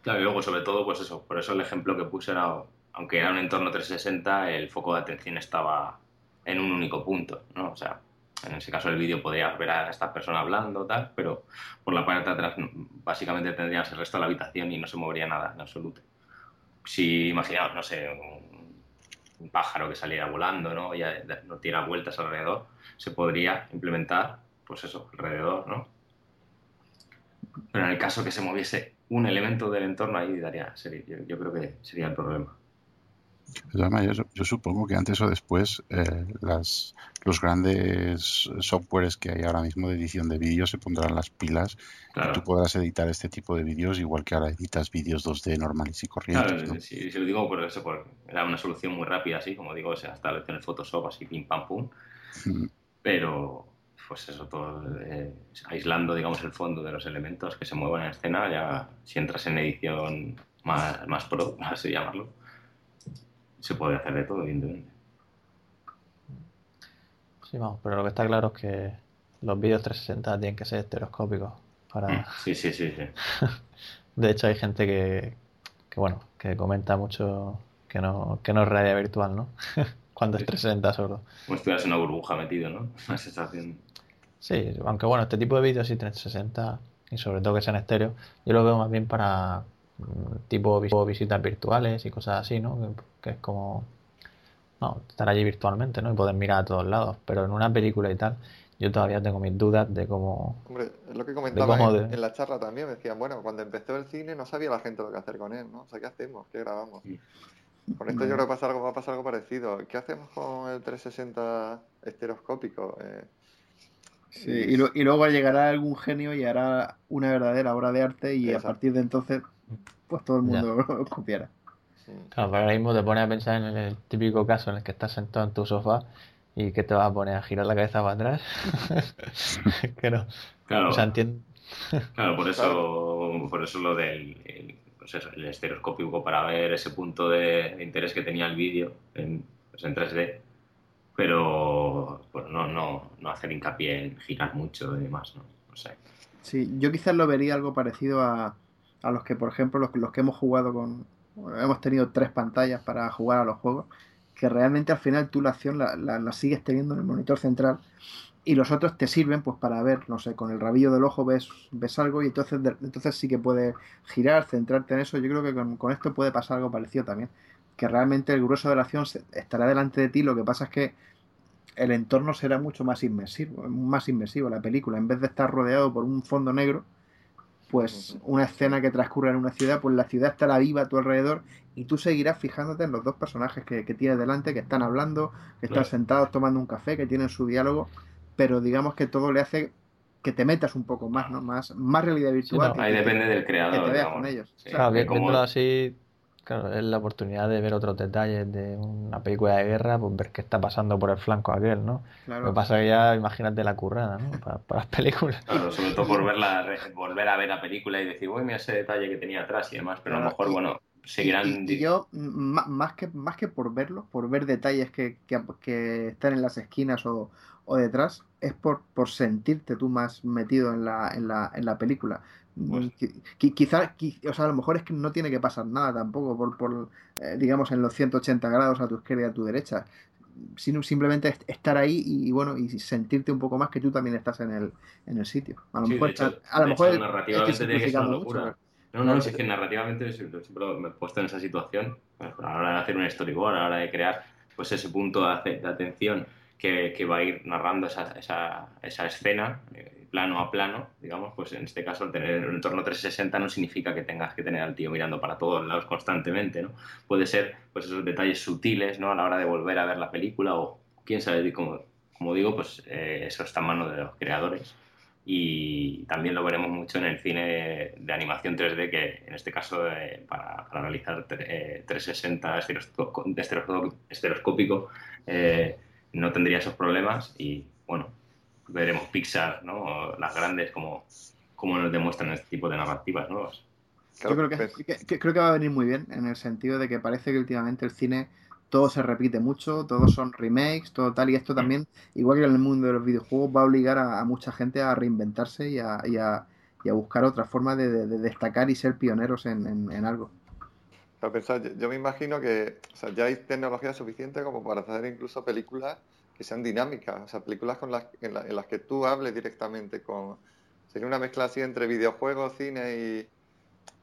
Claro, y luego sobre todo, pues eso, por eso el ejemplo que puse era, aunque era un entorno 360, el foco de atención estaba en un único punto, ¿no? O sea, en ese caso el vídeo podría ver a esta persona hablando, tal, pero por la parte de atrás básicamente tendrías el resto de la habitación y no se movería nada en absoluto. Si imaginaos, no sé, un, pájaro que saliera volando, ¿no? Y no tira vueltas alrededor, se podría implementar, pues eso, alrededor, ¿no? Pero en el caso que se moviese un elemento del entorno ahí daría, sería- yo, yo creo que sería el problema. Yo, supongo que antes o después eh, las, los grandes softwares que hay ahora mismo de edición de vídeos se pondrán las pilas y tú podrás editar este tipo de vídeos igual que ahora editas vídeos 2D normales y corrientes. Claro, si, lo digo por eso, era una solución muy rápida, así como digo, o sea, hasta en el Photoshop, así pim pam pum. Mm. Pero, pues eso, todo eh, aislando, digamos, el fondo de los elementos que se mueven en escena, ya si entras en edición más, más pro, así llamarlo, se puede hacer de todo, evidentemente. Sí, vamos, pero lo que está claro es que los vídeos 360 tienen que ser estereoscópicos para... Mm, sí, sí, sí, sí. de hecho hay gente que, que, bueno, que comenta mucho que no, que no es realidad virtual, ¿no? Cuando es 360 solo. Como estuvieras en una burbuja metido, ¿no? Una sensación. Sí, aunque bueno, este tipo de vídeos sí 360 y sobre todo que sean estéreo, yo lo veo más bien para tipo visitas virtuales y cosas así, ¿no? Que, es como, no, estar allí virtualmente, ¿no? Y poder mirar a todos lados. Pero en una película y tal, yo todavía tengo mis dudas de cómo... Hombre, es lo que comentaba en, la charla también, me decían, bueno, cuando empezó el cine no sabía la gente lo que hacer con él, ¿no? O sea, ¿qué hacemos? ¿Qué grabamos? Con esto yo creo que pasa algo, va a pasar algo parecido. ¿Qué hacemos con el 360 estereoscópico? Eh, sí, y, y, luego llegará algún genio y hará una verdadera obra de arte y a partir de entonces pues todo el mundo lo copiara. Claro, ahora mismo te pones a pensar en el típico caso en el que estás sentado en tu sofá y que te vas a poner a girar la cabeza para atrás. que no. Claro. claro, por eso, por eso lo del el, pues el estereoscópico para ver ese punto de, interés que tenía el vídeo en, pues en 3D. Pero bueno, no, no, no hacer hincapié en girar mucho y demás, ¿no? no sé. Sí, yo quizás lo vería algo parecido a, a los que, por ejemplo, los, los que hemos jugado con... Hemos tenido tres pantallas para jugar a los juegos, que realmente al final tú la acción la, la, sigues teniendo en el monitor central y los otros te sirven pues para ver, no sé, con el rabillo del ojo ves, ves algo y entonces, entonces sí que puedes girar, centrarte en eso. Yo creo que con, con, esto puede pasar algo parecido también, que realmente el grueso de la acción estará delante de ti, lo que pasa es que el entorno será mucho más inmersivo, más inmersivo la película, en vez de estar rodeado por un fondo negro, pues una escena que transcurre en una ciudad, pues la ciudad estará viva a tu alrededor y tú seguirás fijándote en los dos personajes que, tienes delante, que están hablando, que están sentados tomando un café, que tienen su diálogo, pero digamos que todo le hace que te metas un poco más, ¿no? Más, más realidad virtual. ahí depende del creador. Que te veas con ellos. claro, así, claro, es la oportunidad de ver otros detalles de una película de guerra, pues ver qué está pasando por el flanco aquel, ¿no? Lo que pasa es que ya, imagínate la currada, ¿no? Para, las películas. Claro, sobre todo por verla, volver a ver la película y decir, uy, mira ese detalle que tenía atrás y demás, pero a lo mejor, bueno, seguirán... Y, yo, más que, más que por verlo, por ver detalles que, que, están en las esquinas o, o detrás, es por, por sentirte tú más metido en la, en la, en la película. Pues... Quizás, o sea, a lo mejor es que no tiene que pasar nada tampoco por, por eh, digamos, en los 180 grados a tu izquierda y a tu derecha. Sino simplemente estar ahí y, bueno, y sentirte un poco más que tú también estás en el, en el sitio. A lo mejor, a, lo mejor narrativamente tiene que ser una locura. No, no, es que narrativamente siempre me he puesto en esa situación, pues, a la hora de hacer un storyboard, a la hora de crear pues ese punto de, atención que, que, va a ir narrando esa, esa, esa escena, eh, plano a plano, digamos, pues en este caso tener un entorno 360 no significa que tengas que tener al tío mirando para todos lados constantemente, ¿no? Puede ser pues esos detalles sutiles, ¿no? A la hora de volver a ver la película o quién sabe, como, como digo, pues eh, eso está en manos de los creadores y también lo veremos mucho en el cine de animación 3D que en este caso eh, para, realizar 360 eh, estereoscópico no tendría esos problemas y bueno veremos Pixar, ¿no? las grandes, como, como nos demuestran este tipo de narrativas nuevas. Yo creo que, creo que va a venir muy bien, en el sentido de que parece que últimamente el cine todo se repite mucho, todos son remakes, todo tal, y esto también, igual que en el mundo de los videojuegos, va a obligar a, mucha gente a reinventarse y a, y a, buscar otra forma de, destacar y ser pioneros en, algo. yo me imagino que ya hay tecnología suficiente como para hacer incluso películas que sean dinámicas, o sea, películas con las, en, las que tú hables directamente con... Sería una mezcla así entre videojuegos, cine y...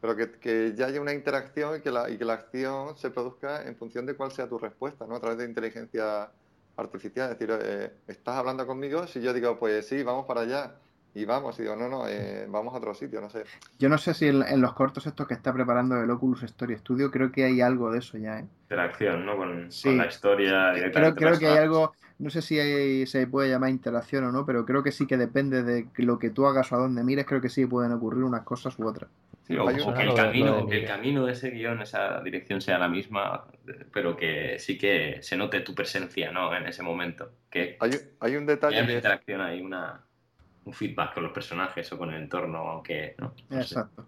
Pero que, ya haya una interacción y que, la, y que la acción se produzca en función de cuál sea tu respuesta, ¿no? A través de inteligencia artificial. Es decir, eh, estás hablando conmigo, si yo digo, pues sí, vamos para allá, y vamos, y digo, no, no, eh, vamos a otro sitio, no sé. Yo no sé si en, los cortos estos que está preparando el Oculus Story Studio, creo que hay algo de eso ya, ¿eh? Interacción, ¿no? Con, la historia. Creo, creo que hay algo, no sé si se puede llamar interacción o no, pero creo que sí que depende de lo que tú hagas o a dónde mires, creo que sí pueden ocurrir unas cosas u otras. Sí, o, que el camino, que el camino de ese guion, esa dirección sea la misma, pero que sí que se note tu presencia, ¿no? En ese momento. Que hay, hay un detalle. Hay interacción ahí, una un feedback con los personajes o con el entorno, aunque no. Exacto.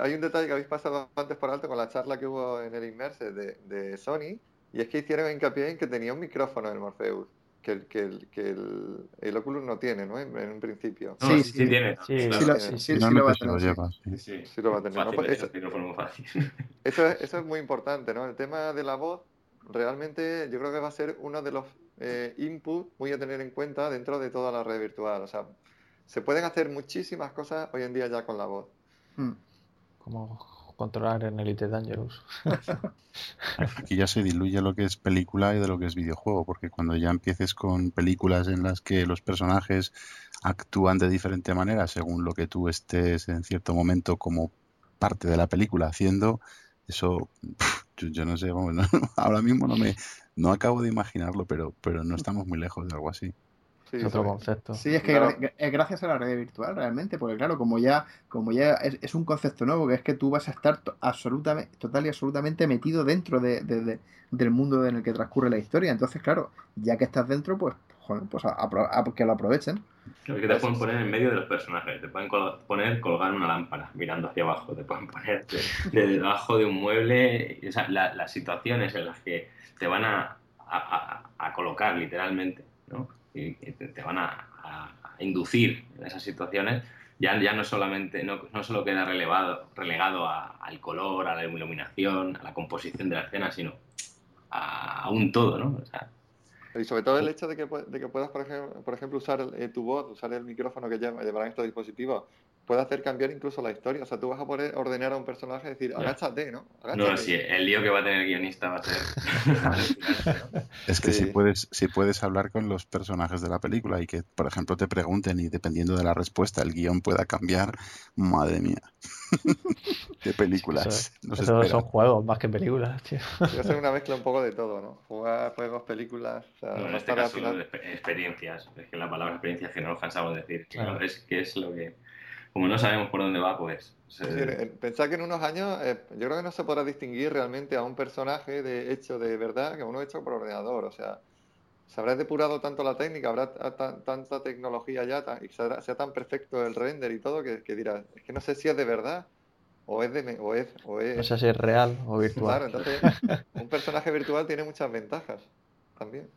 hay, un detalle que habéis pasado antes por alto con la charla que hubo en el Immerse de, de Sony, y es que hicieron hincapié en que tenía un micrófono el Morpheus. Que el, que el, que el, el Oculus no tiene, ¿no? En, un principio. sí, sí, tiene. Sí, sí, sí, lo va a tener. Sí, sí, lo va a tener. eso, muy fácil. Eso, es, eso es muy importante, ¿no? El tema de la voz, realmente yo creo que va a ser uno de los eh, inputs muy a tener en cuenta dentro de toda la red virtual. O sea, se pueden hacer muchísimas cosas hoy en día ya con la voz. Hmm. Como controlar en Elite Dangerous. Aquí ya se diluye lo que es película y de lo que es videojuego, porque cuando ya empieces con películas en las que los personajes actúan de diferente manera según lo que tú estés en cierto momento como parte de la película haciendo, eso yo, no sé, ahora mismo no me no acabo de imaginarlo, pero pero no estamos muy lejos de algo así es otro concepto. Sí, es que es gracias a la red virtual realmente, porque claro, como ya, como ya es, un concepto nuevo, que es que tú vas a estar absolutamente, total y absolutamente metido dentro de, del mundo en el que transcurre la historia. Entonces, claro, ya que estás dentro, pues, pues que lo aprovechen. que te pueden poner en medio de los personajes, te pueden poner colgar una lámpara mirando hacia abajo, te pueden poner debajo de un mueble, o sea, las situaciones en las que te van a, a colocar literalmente, ¿no? Y te, van a, inducir en esas situaciones, ya, ya no solamente, no, no solo queda relevado, relegado al color, a la iluminación, a la composición de la escena, sino a, un todo, ¿no? y sobre todo el hecho de que, de que puedas, por ejemplo, por ejemplo usar eh, tu voz, usar el micrófono que llevarán estos dispositivos puede hacer cambiar incluso la historia. O sea, tú vas a poder ordenar a un personaje y decir, agáchate, ¿no? No, sí, el lío que va a tener el guionista va a ser... es que si, puedes, si puedes hablar con los personajes de la película y que, por ejemplo, te pregunten y dependiendo de la respuesta el guion pueda cambiar, madre mía. de películas. Eso, son juegos más que películas, tío. Va a ser una mezcla un poco de todo, ¿no? Jugar juegos, películas. en este caso, experiencias. Es que la palabra experiencia que no nos cansamos de decir. Es que es lo que como no sabemos por dónde va, pues... pensad que en unos años eh, yo creo que no se podrá distinguir realmente a un personaje de hecho de verdad que a uno hecho por ordenador. O sea, se habrá depurado tanto la técnica, habrá tanta tecnología ya y sea tan perfecto el render y todo que, que dirás, es que no sé si es de verdad o es de o es, o es... No sé si es real o virtual. Claro, entonces un personaje virtual tiene muchas ventajas también.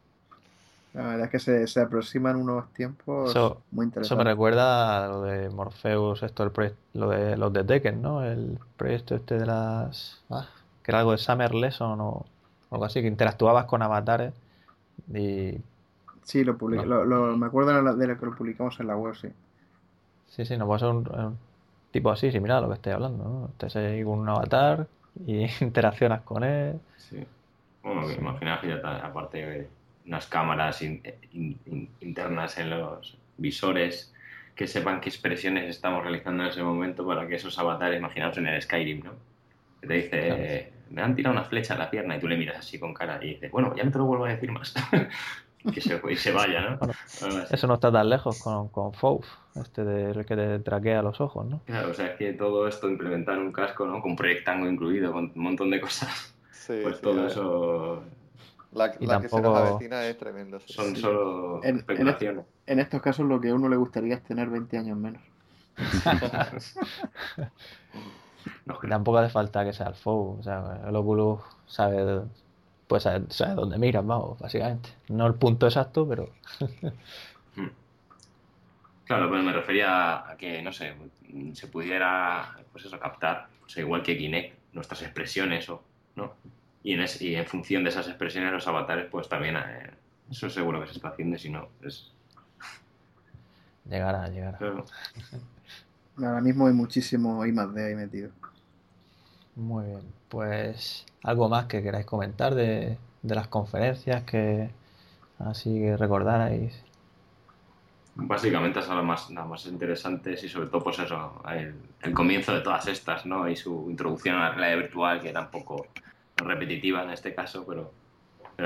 La verdad es que se, se aproximan unos tiempos muy interesantes. Eso me recuerda a lo de Morpheus, esto, el lo de los de Tekken, ¿no? El proyecto este de las... Ah, que era algo de Summer Lesson o algo así, que interactuabas con avatares y... Sí, lo, lo, me acuerdo de lo que lo publicamos en la web, sí. Sí, sí, no puede ser un, tipo así, similar a lo que estoy hablando, ¿no? Estás ahí con un avatar y interaccionas con él. Sí. Bueno, que imaginaos que ya está, aparte unas cámaras internas en los visores que sepan qué expresiones estamos realizando en ese momento para que esos avatares, imaginaos en el Skyrim, ¿no? Que te dice, me han tirado una flecha en la pierna y tú le miras así con cara y dices, bueno, ya no te lo vuelvo a decir más. que se, y se vaya, ¿no? eso no está tan lejos con, con este de, que te traquea los ojos, ¿no? Claro, o sea, es que todo esto, implementar un casco, ¿no? Con Proyectango incluido, con un montón de cosas. pues todo eso la, que se nos avecina es tremendo. Son solo en, especulaciones. En, estos casos lo que a uno le gustaría es tener 20 años menos. tampoco hace falta que sea el FOU. O sea, el Oculus sabe, pues sabe, dónde miras, vamos, básicamente. No el punto exacto, pero... Hmm. Claro, pues me refería a que, no sé, se pudiera, pues eso, captar, pues igual que Kinect, nuestras expresiones o, ¿no? Y en, y en función de esas expresiones los avatares pues también eh, eso seguro que se está haciendo si no es llegará llegará. Ahora mismo hay muchísimo I más D ahí metido. Muy bien pues algo más que queráis comentar de, de las conferencias que así que recordarais Básicamente son las más, las más interesantes y sobre todo pues eso, el, comienzo de todas estas, ¿no? Y su introducción a la realidad virtual, que era un poco repetitiva en este caso, pero,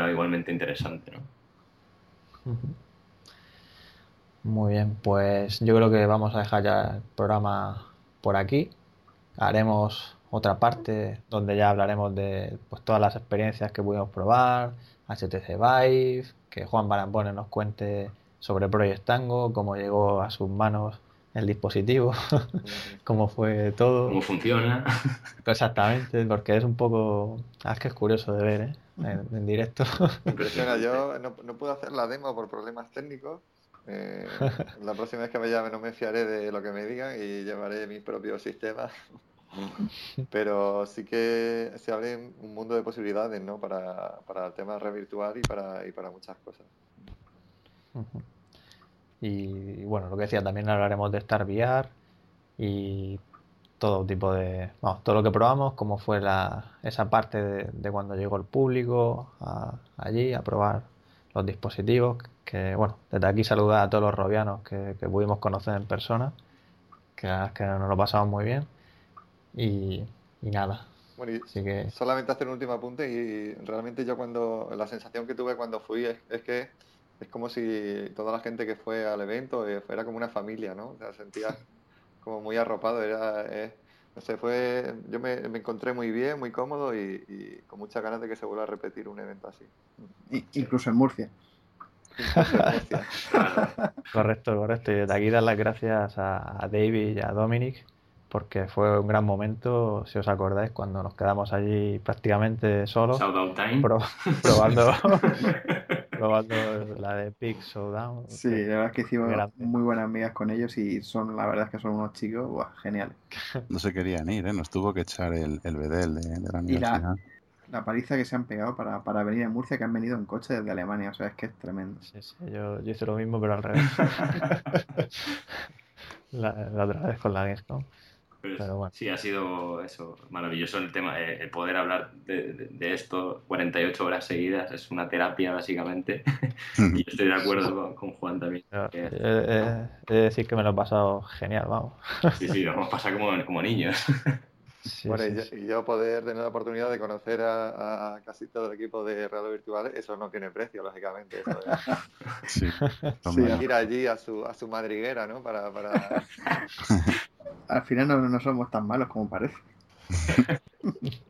igualmente interesante, ¿no? Muy bien, pues yo creo que vamos a dejar ya el programa por aquí. Haremos otra parte donde ya hablaremos de pues, todas las experiencias que pudimos probar, HTC Vive, que Juan Barambone nos cuente sobre Project Tango, cómo llegó a sus manos el dispositivo, cómo fue todo. Cómo funciona. Exactamente, porque es un poco... Ah, es que es curioso de ver, ¿eh? En, directo. Impresiona, yo no, no, pude hacer la demo por problemas técnicos. Eh, la próxima vez que me llame no me fiaré de lo que me digan y llevaré mis propios sistemas. Pero sí que se abre un mundo de posibilidades, ¿no? Para, para el tema red virtual y para, y para muchas cosas. Y, bueno, lo que decía, también hablaremos de Star VR y todo tipo de. Vamos, todo lo que probamos, cómo fue la, esa parte de, cuando llegó el público allí a probar los dispositivos. Que bueno, desde aquí saludar a todos los robianos que, pudimos conocer en persona, que, que nos lo pasamos muy bien. Y, nada. Bueno, y solamente hacer un último apunte y realmente yo cuando la sensación que tuve cuando fui es que es como si toda la gente que fue al evento eh, fuera como una familia, ¿no? O sea, sentía como muy arropado, era, eh, no sé, fue, yo me, encontré muy bien, muy cómodo y, con muchas ganas de que se vuelva a repetir un evento así. incluso en Murcia. correcto, correcto. Y desde aquí dar las gracias a, David y a Dominic porque fue un gran momento, si os acordáis, cuando nos quedamos allí prácticamente solos, probando probando la de Big Showdown. Sí, la verdad es que hicimos muy buenas amigas con ellos y son, la verdad es que son unos chicos geniales. No se querían ir, ¿eh? Nos tuvo que echar el, el bedel de, la universidad. Y la, paliza que se han pegado para, para, venir a Murcia, que han venido en coche desde Alemania, o sea, es que es tremendo. Sí, sí, yo, yo hice lo mismo, pero al revés. la, la, otra vez con la Gamescom. Sí, ha sido eso, maravilloso el tema, eh, el poder hablar de, esto 48 horas seguidas, es una terapia básicamente. y estoy de acuerdo con, Juan también. He de decir que me lo he pasado genial, vamos. sí, sí, lo hemos pasado como, como niños. bueno, y, yo, poder tener la oportunidad de conocer a, casi todo el equipo de Radio Virtual, eso no tiene precio, lógicamente. sí, ir allí a su, a su madriguera, ¿no? Para, para... Al final no, no, somos tan malos como parece.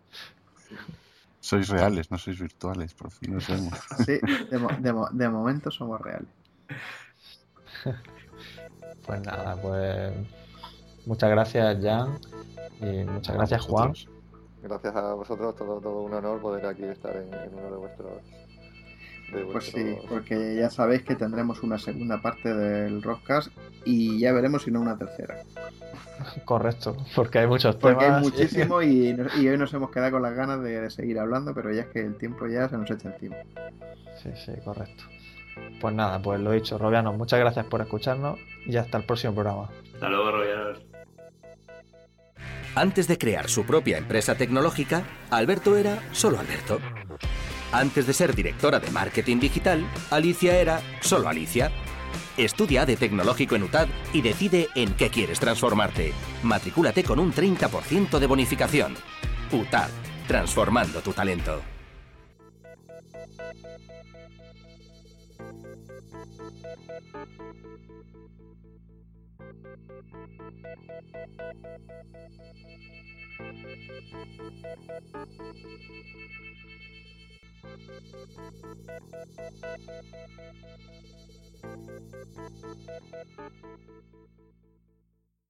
sois reales, no sois virtuales, por fin lo sabemos. Sí, de, de, de momento somos reales. Pues nada, pues muchas gracias Jan y muchas gracias Juan. Gracias a vosotros, todo, todo un honor poder aquí estar en, uno de vuestros pues sí, porque ya sabéis que tendremos una segunda parte del Rockcast y ya veremos si no una tercera. Correcto, porque hay muchos temas. Porque hay muchísimo y, hoy nos hemos quedado con las ganas de, seguir hablando, pero ya es que el tiempo ya se nos echa encima. Sí, sí, correcto. Pues nada, pues lo dicho, Robianos, muchas gracias por escucharnos y hasta el próximo programa. Hasta luego, Robianos. Antes de crear su propia empresa tecnológica, Alberto era solo Alberto. Antes de ser directora de marketing digital, Alicia era solo Alicia. Estudia de tecnológico en UTAD y decide en qué quieres transformarte. Matricúlate con un 30% de bonificación. UTAD, transformando tu talento. Thank you.